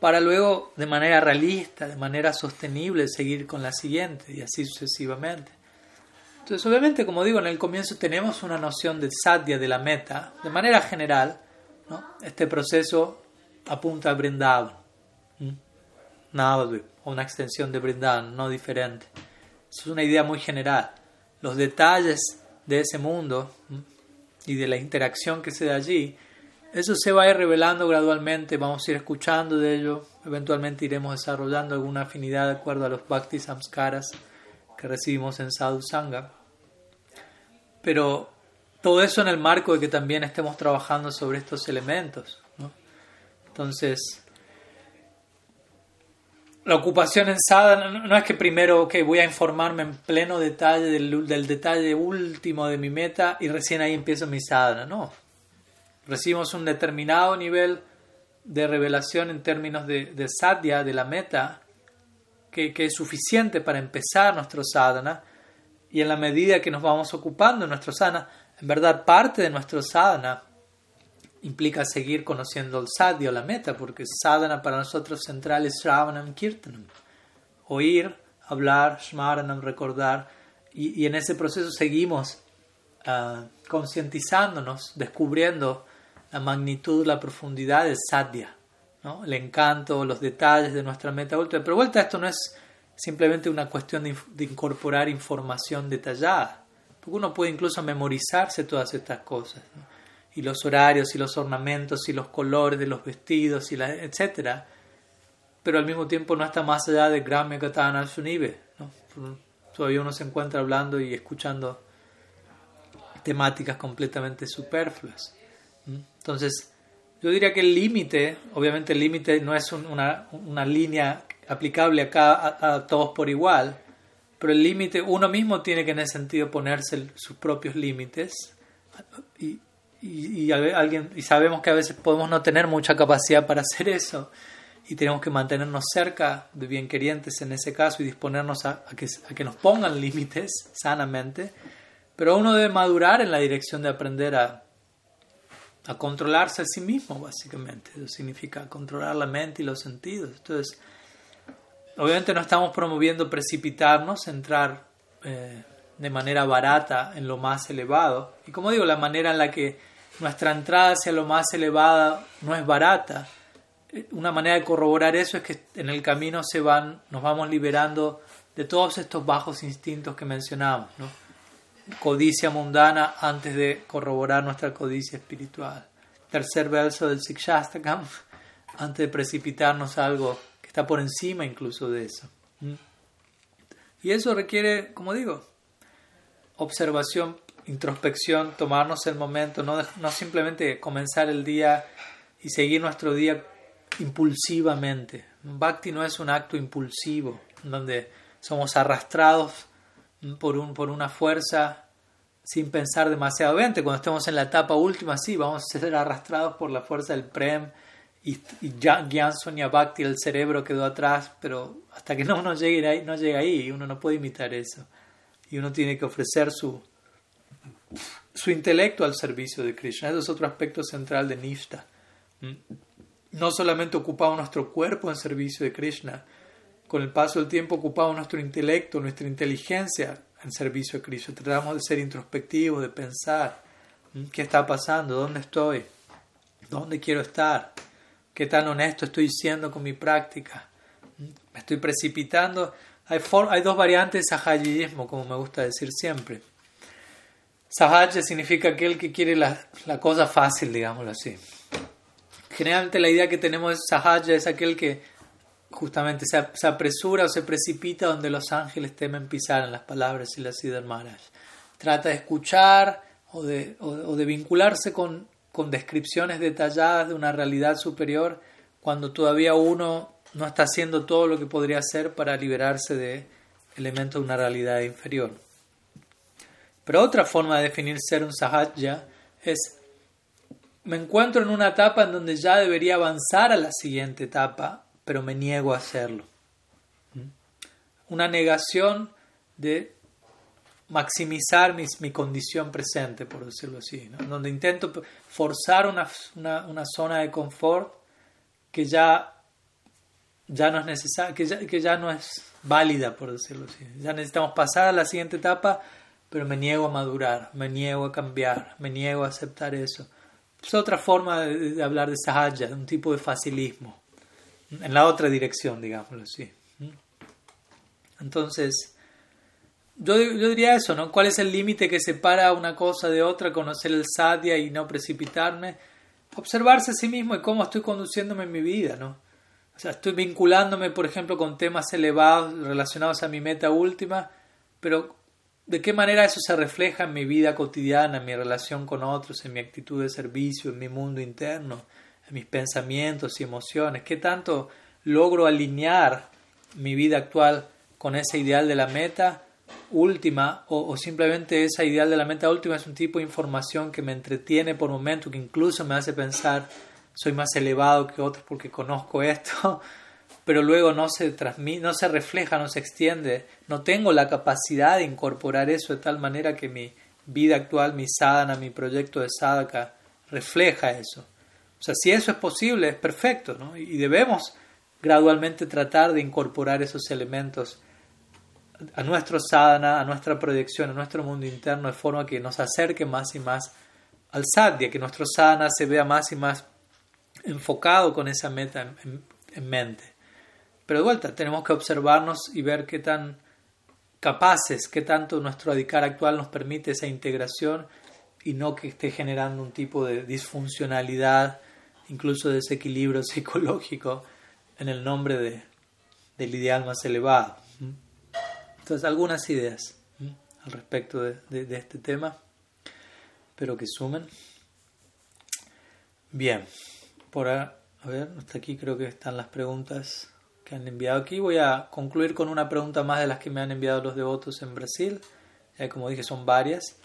para luego de manera realista, de manera sostenible, seguir con la siguiente y así sucesivamente. Entonces, obviamente, como digo, en el comienzo tenemos una noción de sadhya, de la meta, de manera general, ¿no? este proceso apunta a Brindavan. Navadvip, o una extensión de Brindavan, no diferente. Es una idea muy general. Los detalles de ese mundo y de la interacción que se da allí, eso se va a ir revelando gradualmente, vamos a ir escuchando de ello, eventualmente iremos desarrollando alguna afinidad de acuerdo a los Bhakti Samskaras que recibimos en Sadhu Sangha. Pero todo eso en el marco de que también estemos trabajando sobre estos elementos. Entonces, la ocupación en sadhana no es que primero que voy a informarme en pleno detalle del, detalle último de mi meta y recién ahí empiezo mi sadhana, no. Recibimos un determinado nivel de revelación en términos de, de sadhya, de la meta, que, que, es suficiente para empezar nuestro sadhana y en la medida que nos vamos ocupando en nuestro sadhana, en verdad parte de nuestro sadhana implica seguir conociendo el sadhya o la meta, porque sadhana para nosotros central es shravanam kirtanam, oír, hablar, shmaranam, recordar, y, en ese proceso seguimos uh, concientizándonos, descubriendo la magnitud, la profundidad del sadhya, ¿no? el encanto, los detalles de nuestra meta última. Pero vuelta, esto no es simplemente una cuestión de, incorporar información detallada, porque uno puede incluso memorizarse todas estas cosas. Y los horarios y los ornamentos y los colores de los vestidos y etcétera pero al mismo tiempo no está más allá de Gramya Katana Sunive ¿no? todavía uno se encuentra hablando y escuchando temáticas completamente superfluas entonces yo diría que el límite obviamente el límite no es una, una, línea aplicable acá a, todos por igual pero el límite uno mismo tiene que en ese sentido ponerse sus propios límites y, alguien, y sabemos que a veces podemos no tener mucha capacidad para hacer eso y tenemos que mantenernos cerca de bien querientes en ese caso y disponernos a, que, nos pongan límites sanamente, pero uno debe madurar en la dirección de aprender a, a controlarse a sí mismo, básicamente. Eso significa controlar la mente y los sentidos. Entonces, obviamente no estamos promoviendo precipitarnos, entrar eh, de manera barata en lo más elevado. Y como digo, la manera en la que nuestra entrada hacia lo más elevada no es barata. Una manera de corroborar eso es que en el camino se van, nos vamos liberando de todos estos bajos instintos que mencionamos, Codicia mundana antes de corroborar nuestra codicia espiritual. tercer verso del Sikshastakam antes de precipitarnos a algo que está por encima incluso de eso. Y eso requiere, como digo, observación, introspección, tomarnos el momento, no, no simplemente comenzar el día y seguir nuestro día impulsivamente. Bhakti no es un acto impulsivo, donde somos arrastrados por, un, por una fuerza sin pensar demasiado. Cuando estemos en la etapa última, sí, vamos a ser arrastrados por la fuerza del Prem y, y Gyan Sonya Bhakti, el cerebro quedó atrás, pero hasta que no uno llegue ahí, no llega ahí, uno no puede imitar eso. Y uno tiene que ofrecer su, su intelecto al servicio de Krishna. Eso es otro aspecto central de Nishta. ¿Mm? No solamente ocupamos nuestro cuerpo en servicio de Krishna, con el paso del tiempo ocupamos nuestro intelecto, nuestra inteligencia en servicio a Krishna. Tratamos de ser introspectivos, de pensar qué está pasando, dónde estoy, dónde quiero estar, qué tan honesto estoy siendo con mi práctica. Me estoy precipitando. Hay, dos variantes de sahajismo, como me gusta decir siempre. Sahaja significa aquel que quiere la, la cosa fácil, digámoslo así. Generalmente la idea que tenemos de sahaja es aquel que justamente se, apresura o se precipita donde los ángeles temen pisar en las palabras y las malas. Trata de escuchar o de, o, de vincularse con, con, descripciones detalladas de una realidad superior cuando todavía uno no está haciendo todo lo que podría hacer para liberarse de elementos de una realidad inferior. Pero otra forma de definir ser un sahaja es me encuentro en una etapa en donde ya debería avanzar a la siguiente etapa pero me niego a hacerlo. ¿Mm? Una negación de maximizar mi condición presente, por decirlo así, donde intento forzar una, una, zona de confort que ya, ya no es necesaria, que ya, que ya no es válida, por decirlo así. Ya necesitamos pasar a la siguiente etapa, pero me niego a madurar, me niego a cambiar, me niego a aceptar eso. Es otra forma de, hablar de sahaja, de un tipo de facilismo en la otra dirección, digámoslo así. Entonces, yo, yo, diría eso, ¿no? ¿Cuál es el límite que separa una cosa de otra? Conocer el sadhya y no precipitarme. Observarse a sí mismo y cómo estoy conduciéndome en mi vida, ¿no? O sea, estoy vinculándome, por ejemplo, con temas elevados relacionados a mi meta última, pero ¿de qué manera eso se refleja en mi vida cotidiana, en mi relación con otros, en mi actitud de servicio, en mi mundo interno? mis pensamientos y emociones, qué tanto logro alinear mi vida actual con ese ideal de la meta última o, simplemente esa ideal de la meta última es un tipo de información que me entretiene por momento, que incluso me hace pensar soy más elevado que otros porque conozco esto, pero luego no se transmite, no se refleja, no se extiende, no tengo la capacidad de incorporar eso de tal manera que mi vida actual, mi sadhana, mi proyecto de sadhaka refleja eso. O sea, si eso es posible, es perfecto, ¿no? Y debemos gradualmente tratar de incorporar esos elementos a nuestro sadhana, a nuestra proyección, a nuestro mundo interno, de forma que nos acerque más y más al sadhya, que nuestro sadhana se vea más y más enfocado con esa meta en, mente. Pero de vuelta, tenemos que observarnos y ver qué tan capaces, qué tanto nuestro adicar actual nos permite esa integración y no que esté generando un tipo de disfuncionalidad incluso desequilibrio psicológico en el nombre de, del ideal más elevado. Entonces, algunas ideas al respecto de, este tema, pero que sumen. Bien, por a, ver, hasta aquí creo que están las preguntas que han enviado aquí. Voy a concluir con una pregunta más de las que me han enviado los devotos en Brasil. Ya como dije, son varias.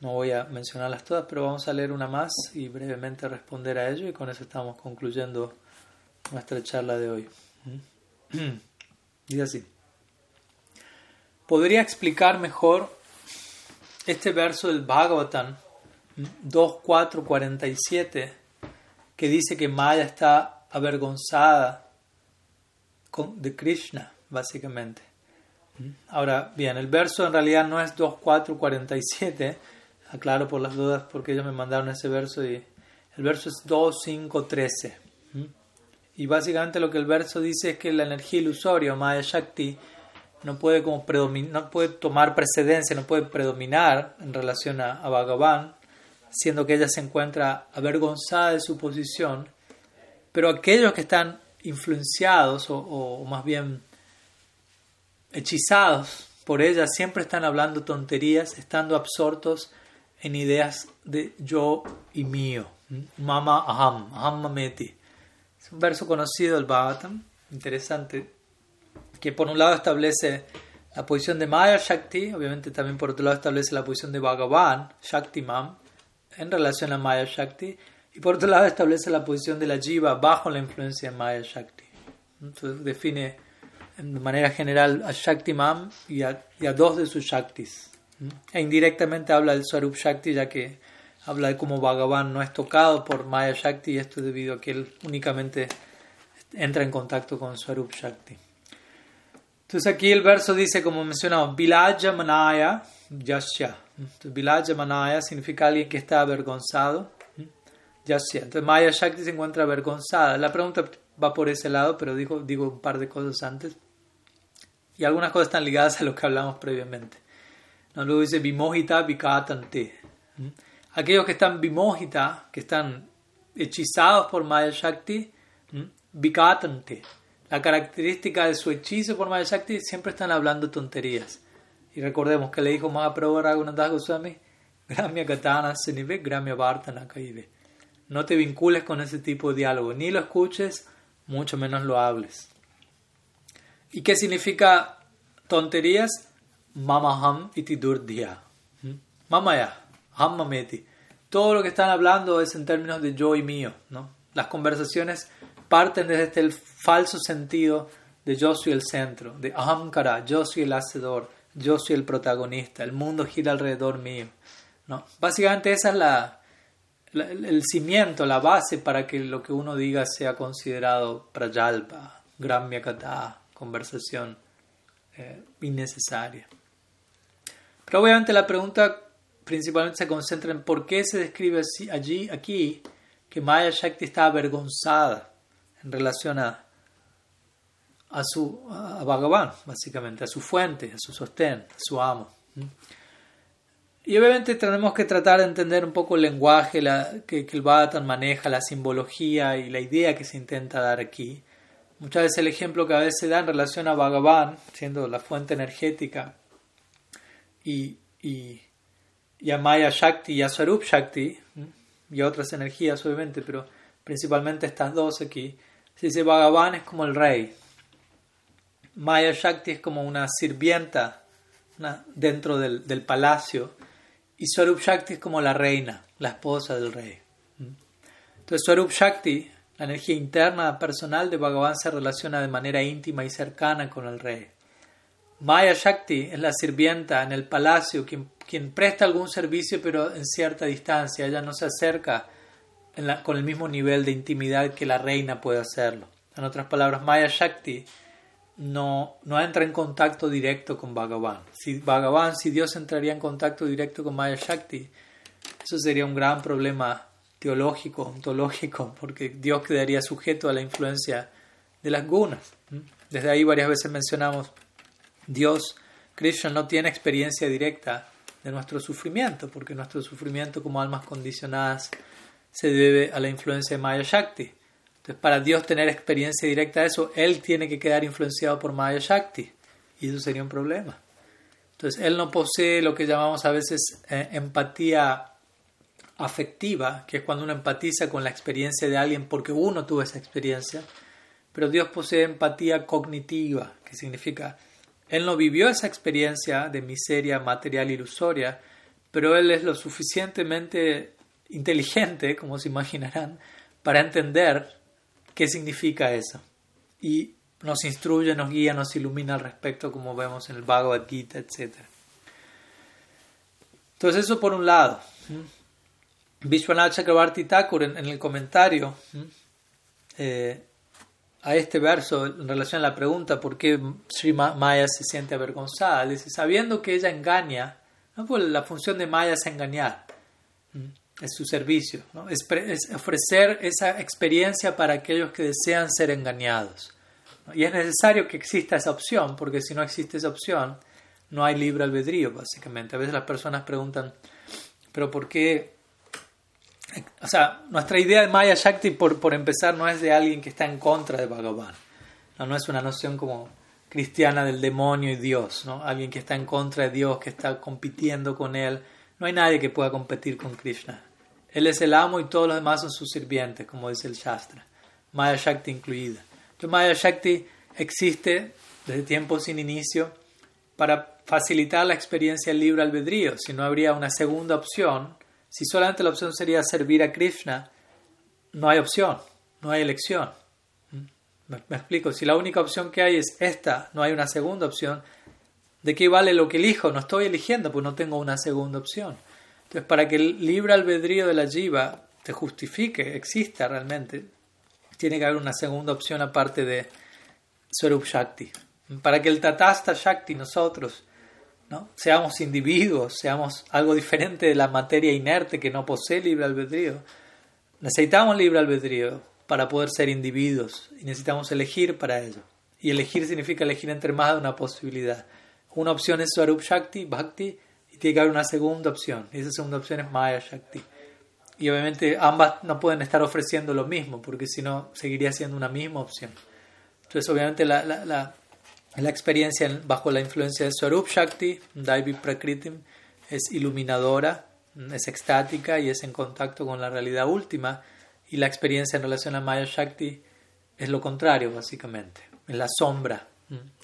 No voy a mencionarlas todas, pero vamos a leer una más y brevemente responder a ello y con eso estamos concluyendo nuestra charla de hoy. Dice así. ¿Podría explicar mejor este verso del Bhagavatam 2.4.47 que dice que Maya está avergonzada de Krishna, básicamente? Ahora, bien, el verso en realidad no es 2.4.47, aclaro por las dudas porque ellos me mandaron ese verso y el verso es 2, 5, 13. Y básicamente lo que el verso dice es que la energía ilusoria, Maya Shakti, no puede, como no puede tomar precedencia, no puede predominar en relación a, Bhagavan, siendo que ella se encuentra avergonzada de su posición, pero aquellos que están influenciados o, más bien hechizados por ella siempre están hablando tonterías, estando absortos en ideas de yo y mío. Mama aham, aham mameti. Es un verso conocido del Bhagavatam, interesante, que por un lado establece la posición de Maya Shakti, obviamente también por otro lado establece la posición de Bhagavan, Shakti Mam, en relación a Maya Shakti, y por otro lado establece la posición de la Jiva bajo la influencia de Maya Shakti. Entonces define de manera general a Shakti Mam y a, dos de sus Shaktis. E indirectamente habla del Swarup Shakti, ya que habla de cómo Bhagavan no es tocado por Maya Shakti, y esto es debido a que él únicamente entra en contacto con Swarup Shakti. Entonces aquí el verso dice, como mencionamos, Vilaja Manaya Yasya. Vilaja Manaya significa alguien que está avergonzado. Yasya. Entonces Maya Shakti se encuentra avergonzada. La pregunta va por ese lado, pero digo, digo un par de cosas antes. Y algunas cosas están ligadas a lo que hablamos previamente. No, luego dice Vimojita Vikatante. Aquellos que están Vimojita, que están hechizados por Maya Shakti, Vikatante la característica de su hechizo por Maya Shakti siempre están hablando tonterías. Y recordemos que le dijo Mahaprabhu Raghunath Goswami, Gramya Katana Senive, Gramya Vartana Kaive. No te vincules con ese tipo de diálogo, ni lo escuches, mucho menos lo hables. ¿Y qué significa tonterías? Mamaham iti durdhya. ¿Mm? Mamaya, hammameti. Todo lo que están hablando es en términos de yo y mío. ¿no? Las conversaciones parten desde este el falso sentido de yo soy el centro, de ahamkara, yo soy el hacedor, yo soy el protagonista, el mundo gira alrededor mío. ¿no? Básicamente esa es la, el cimiento, la base para que lo que uno diga sea considerado prayalpa, gramya kata, conversación eh, innecesaria. Pero obviamente la pregunta principalmente se concentra en por qué se describe allí, aquí, que Maya Shakti está avergonzada en relación a, a su a Bhagavan, básicamente, a su fuente, a su sostén, a su amo. Y obviamente tenemos que tratar de entender un poco el lenguaje que, el Bhagavatam maneja, la simbología y la idea que se intenta dar aquí. Muchas veces el ejemplo que a veces da en relación a Bhagavan, siendo la fuente energética, y, y, y a Maya Shakti y a Swarup Shakti, y otras energías obviamente, pero principalmente estas dos aquí, se dice Bhagavan es como el rey, Maya Shakti es como una sirvienta dentro del, del, palacio y Swarup Shakti es como la reina, la esposa del rey. Entonces Swarup Shakti, la energía interna personal de Bhagavan se relaciona de manera íntima y cercana con el rey. Maya Shakti es la sirvienta en el palacio, quien, quien presta algún servicio pero en cierta distancia, ella no se acerca con el mismo nivel de intimidad que la reina puede hacerlo. En otras palabras, Maya Shakti no, no entra en contacto directo con Bhagavan. Si Bhagavan, si Dios entraría en contacto directo con Maya Shakti, eso sería un gran problema teológico, ontológico, porque Dios quedaría sujeto a la influencia de las gunas. Desde ahí varias veces mencionamos, Dios, Krishna, no tiene experiencia directa de nuestro sufrimiento, porque nuestro sufrimiento como almas condicionadas se debe a la influencia de Maya Shakti. Entonces, para Dios tener experiencia directa de eso, Él tiene que quedar influenciado por Maya Shakti. Y eso sería un problema. Entonces, Él no posee lo que llamamos a veces eh, empatía afectiva, que es cuando uno empatiza con la experiencia de alguien porque uno tuvo esa experiencia. Pero Dios posee empatía cognitiva, que significa, Él no vivió esa experiencia de miseria material ilusoria, pero Él es lo suficientemente inteligente, como se imaginarán, para entender qué significa eso. Y nos instruye, nos guía, nos ilumina al respecto, como vemos en el Bhagavad Gita, etc. Entonces, eso por un lado. Vishwanath Chakrabarti Thakur en, el comentario eh, a este verso en relación a la pregunta por qué Sri Maya se siente avergonzada, dice, sabiendo que ella engaña, ¿no? pues la función de Maya es engañar es su servicio, ¿no? es, ofrecer esa experiencia para aquellos que desean ser engañados. Y es necesario que exista esa opción, porque si no existe esa opción, no hay libre albedrío, básicamente. A veces las personas preguntan, pero ¿por qué o sea, nuestra idea de Maya Shakti, por, por empezar, no es de alguien que está en contra de Bhagavan. No, no es una noción como cristiana del demonio y Dios, ¿no? Alguien que está en contra de Dios, que está compitiendo con él. No hay nadie que pueda competir con Krishna. Él es el amo y todos los demás son sus sirvientes, como dice el Shastra. Maya Shakti incluida. Entonces Maya Shakti existe desde tiempos sin inicio para facilitar la experiencia del libre albedrío. Si no habría una segunda opción, si solamente la opción sería servir a Krishna, no hay opción, no hay elección. ¿Mm? Me, explico, si la única opción que hay es esta, no hay una segunda opción, ¿de qué vale lo que elijo? No estoy eligiendo, pues no tengo una segunda opción. Entonces, para que el libre albedrío de la jiva te justifique, exista realmente, tiene que haber una segunda opción aparte de Swarup Shakti. Para que el Tatasta Shakti, nosotros, ¿no? seamos individuos, seamos algo diferente de la materia inerte que no posee libre albedrío, necesitamos libre albedrío para poder ser individuos y necesitamos elegir para ello. Y elegir significa elegir entre más de una posibilidad. Una opción es Swarup Shakti, Bhakti, tiene que haber una segunda opción. Y esa segunda opción es Maya Shakti. Y obviamente ambas no pueden estar ofreciendo lo mismo, porque si no seguiría siendo una misma opción. Entonces, obviamente, la, la, la, la experiencia bajo la influencia de Swarup Shakti, Daivi Prakritim, es iluminadora, es extática y es en contacto con la realidad última. Y la experiencia en relación a Maya Shakti es lo contrario, básicamente. Es la sombra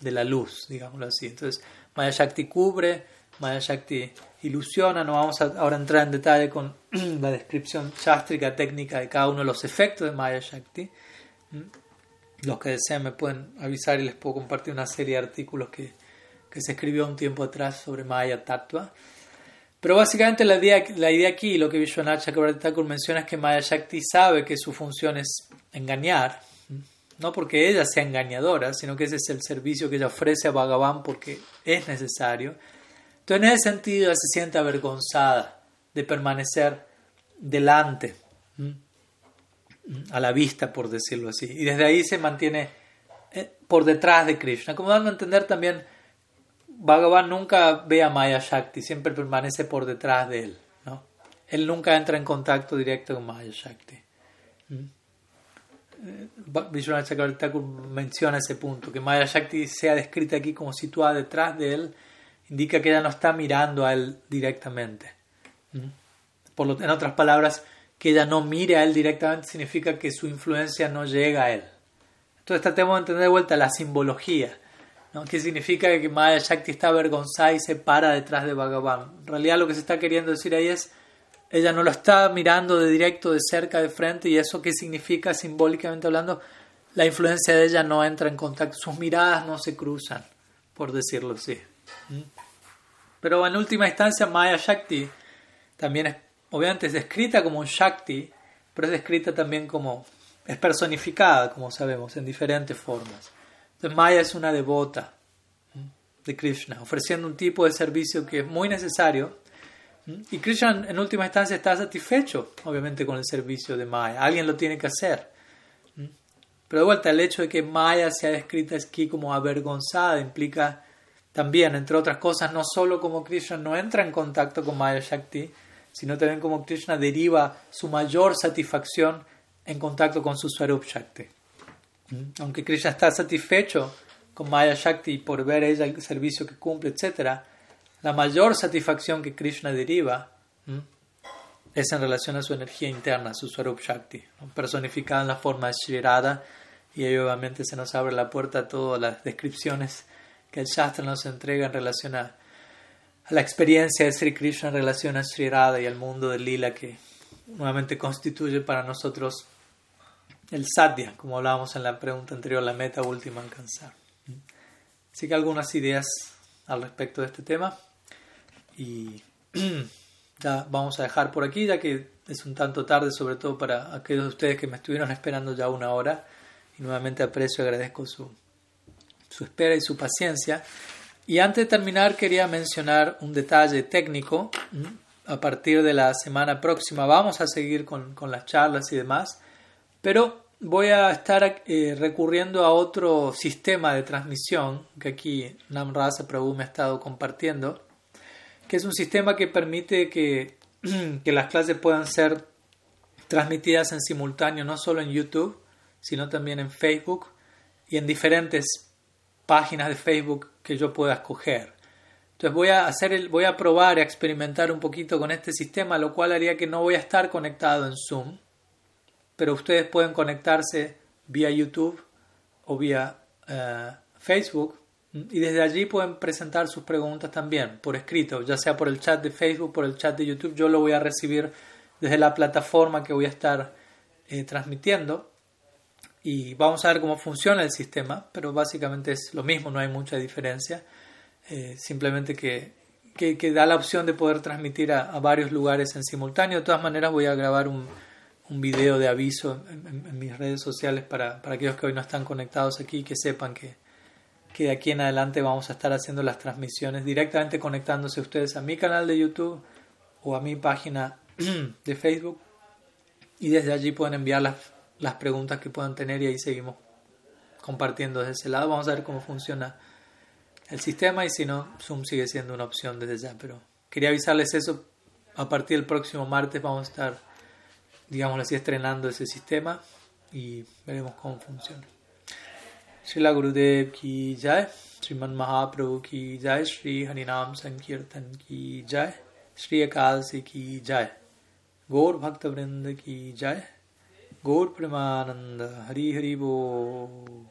de la luz, digámoslo así. Entonces, Maya Shakti cubre, Maya Shakti ilusiona. No vamos a ahora entrar en detalle con la descripción chástrica técnica de cada uno de los efectos de Maya Shakti. Los que desean me pueden avisar y les puedo compartir una serie de artículos que, que se escribió un tiempo atrás sobre Maya Tattva. Pero básicamente la idea, la idea aquí, lo que Vishwanath Chakrabarti menciona es que Maya Shakti sabe que su función es engañar, no porque ella sea engañadora, sino que ese es el servicio que ella ofrece a Bhagavan porque es necesario. Entonces, en ese sentido, se siente avergonzada de permanecer delante a la vista, por decirlo así. Y desde ahí se mantiene eh, por detrás de Krishna. Como dando a entender también, Bhagavan nunca ve a Maya Shakti, siempre permanece por detrás de él. ¿no? Él nunca entra en contacto directo con Maya Shakti. ¿Mm? Vishwanath Chakravarti menciona ese punto, que Maya Shakti sea descrita aquí como situada detrás de él, indica que ella no está mirando a él directamente. ¿Mm? Por lo, en otras palabras, que ella no mire a él directamente significa que su influencia no llega a él. Entonces tratemos de entender de vuelta la simbología. ¿no? ¿Qué significa que Maya Shakti está avergonzada y se para detrás de Bhagavan? En realidad lo que se está queriendo decir ahí es, ella no lo está mirando de directo, de cerca, de frente, y eso qué significa simbólicamente hablando, la influencia de ella no entra en contacto, sus miradas no se cruzan, por decirlo así. ¿Mm? Pero en última instancia Maya Shakti también es obviamente es descrita como un Shakti, pero es descrita también como, es personificada, como sabemos, en diferentes formas. Entonces Maya es una devota de Krishna, ofreciendo un tipo de servicio que es muy necesario. Y Krishna en última instancia está satisfecho, obviamente, con el servicio de Maya. Alguien lo tiene que hacer. Pero de vuelta, el hecho de que Maya sea descrita aquí como avergonzada implica también, entre otras cosas, no solo como Krishna no entra en contacto con Maya Shakti, sino también como Krishna deriva su mayor satisfacción en contacto con su Swarup Shakti. ¿Mm? Aunque Krishna está satisfecho con Maya Shakti por ver ella el servicio que cumple, etc., la mayor satisfacción que Krishna deriva es en relación a su energía interna, su Swarup Shakti, personificada en la forma de y ahí obviamente se nos abre la puerta a todas las descripciones que el Shastra nos entrega en relación a a la experiencia de Sri Krishna en relación a Sri Radha y al mundo del lila que nuevamente constituye para nosotros el sadhya, como hablábamos en la pregunta anterior, la meta última a alcanzar. Así que algunas ideas al respecto de este tema y ya vamos a dejar por aquí ya que es un tanto tarde sobre todo para aquellos de ustedes que me estuvieron esperando ya una hora y nuevamente aprecio y agradezco su, su espera y su paciencia. Y antes de terminar, quería mencionar un detalle técnico. A partir de la semana próxima vamos a seguir con, con las charlas y demás, pero voy a estar eh, recurriendo a otro sistema de transmisión que aquí Namrasa Prabhu me ha estado compartiendo, que es un sistema que permite que, que las clases puedan ser transmitidas en simultáneo no solo en YouTube, sino también en Facebook y en diferentes páginas de Facebook que yo pueda escoger. Entonces voy a hacer el, voy a probar, a experimentar un poquito con este sistema, lo cual haría que no voy a estar conectado en Zoom, pero ustedes pueden conectarse vía YouTube o vía eh, Facebook y desde allí pueden presentar sus preguntas también por escrito, ya sea por el chat de Facebook, por el chat de YouTube. Yo lo voy a recibir desde la plataforma que voy a estar eh, transmitiendo y vamos a ver cómo funciona el sistema, pero básicamente es lo mismo, no hay mucha diferencia. Eh, simplemente que, que, da la opción de poder transmitir a, varios lugares en simultáneo. De todas maneras voy a grabar un, un video de aviso en, mis redes sociales para, para, aquellos que hoy no están conectados aquí, que sepan que, que de aquí en adelante vamos a estar haciendo las transmisiones directamente conectándose ustedes a mi canal de YouTube o a mi página de Facebook y desde allí pueden enviar las, las preguntas que puedan tener y ahí seguimos compartiendo desde ese lado. Vamos a ver cómo funciona el sistema y si no, Zoom sigue siendo una opción desde ya. Pero quería avisarles eso. A partir del próximo martes vamos a estar, digamos así, estrenando ese sistema y veremos cómo funciona. Srila Gurudev ki jai, Sriman Mahaprabhu ki jai, Sri Harinam Sankirtan ki jai, Sri Akalsi ki jai, Gaur Bhakta Vrinda ki jai, Gaur Premananda Hari Hari Bo.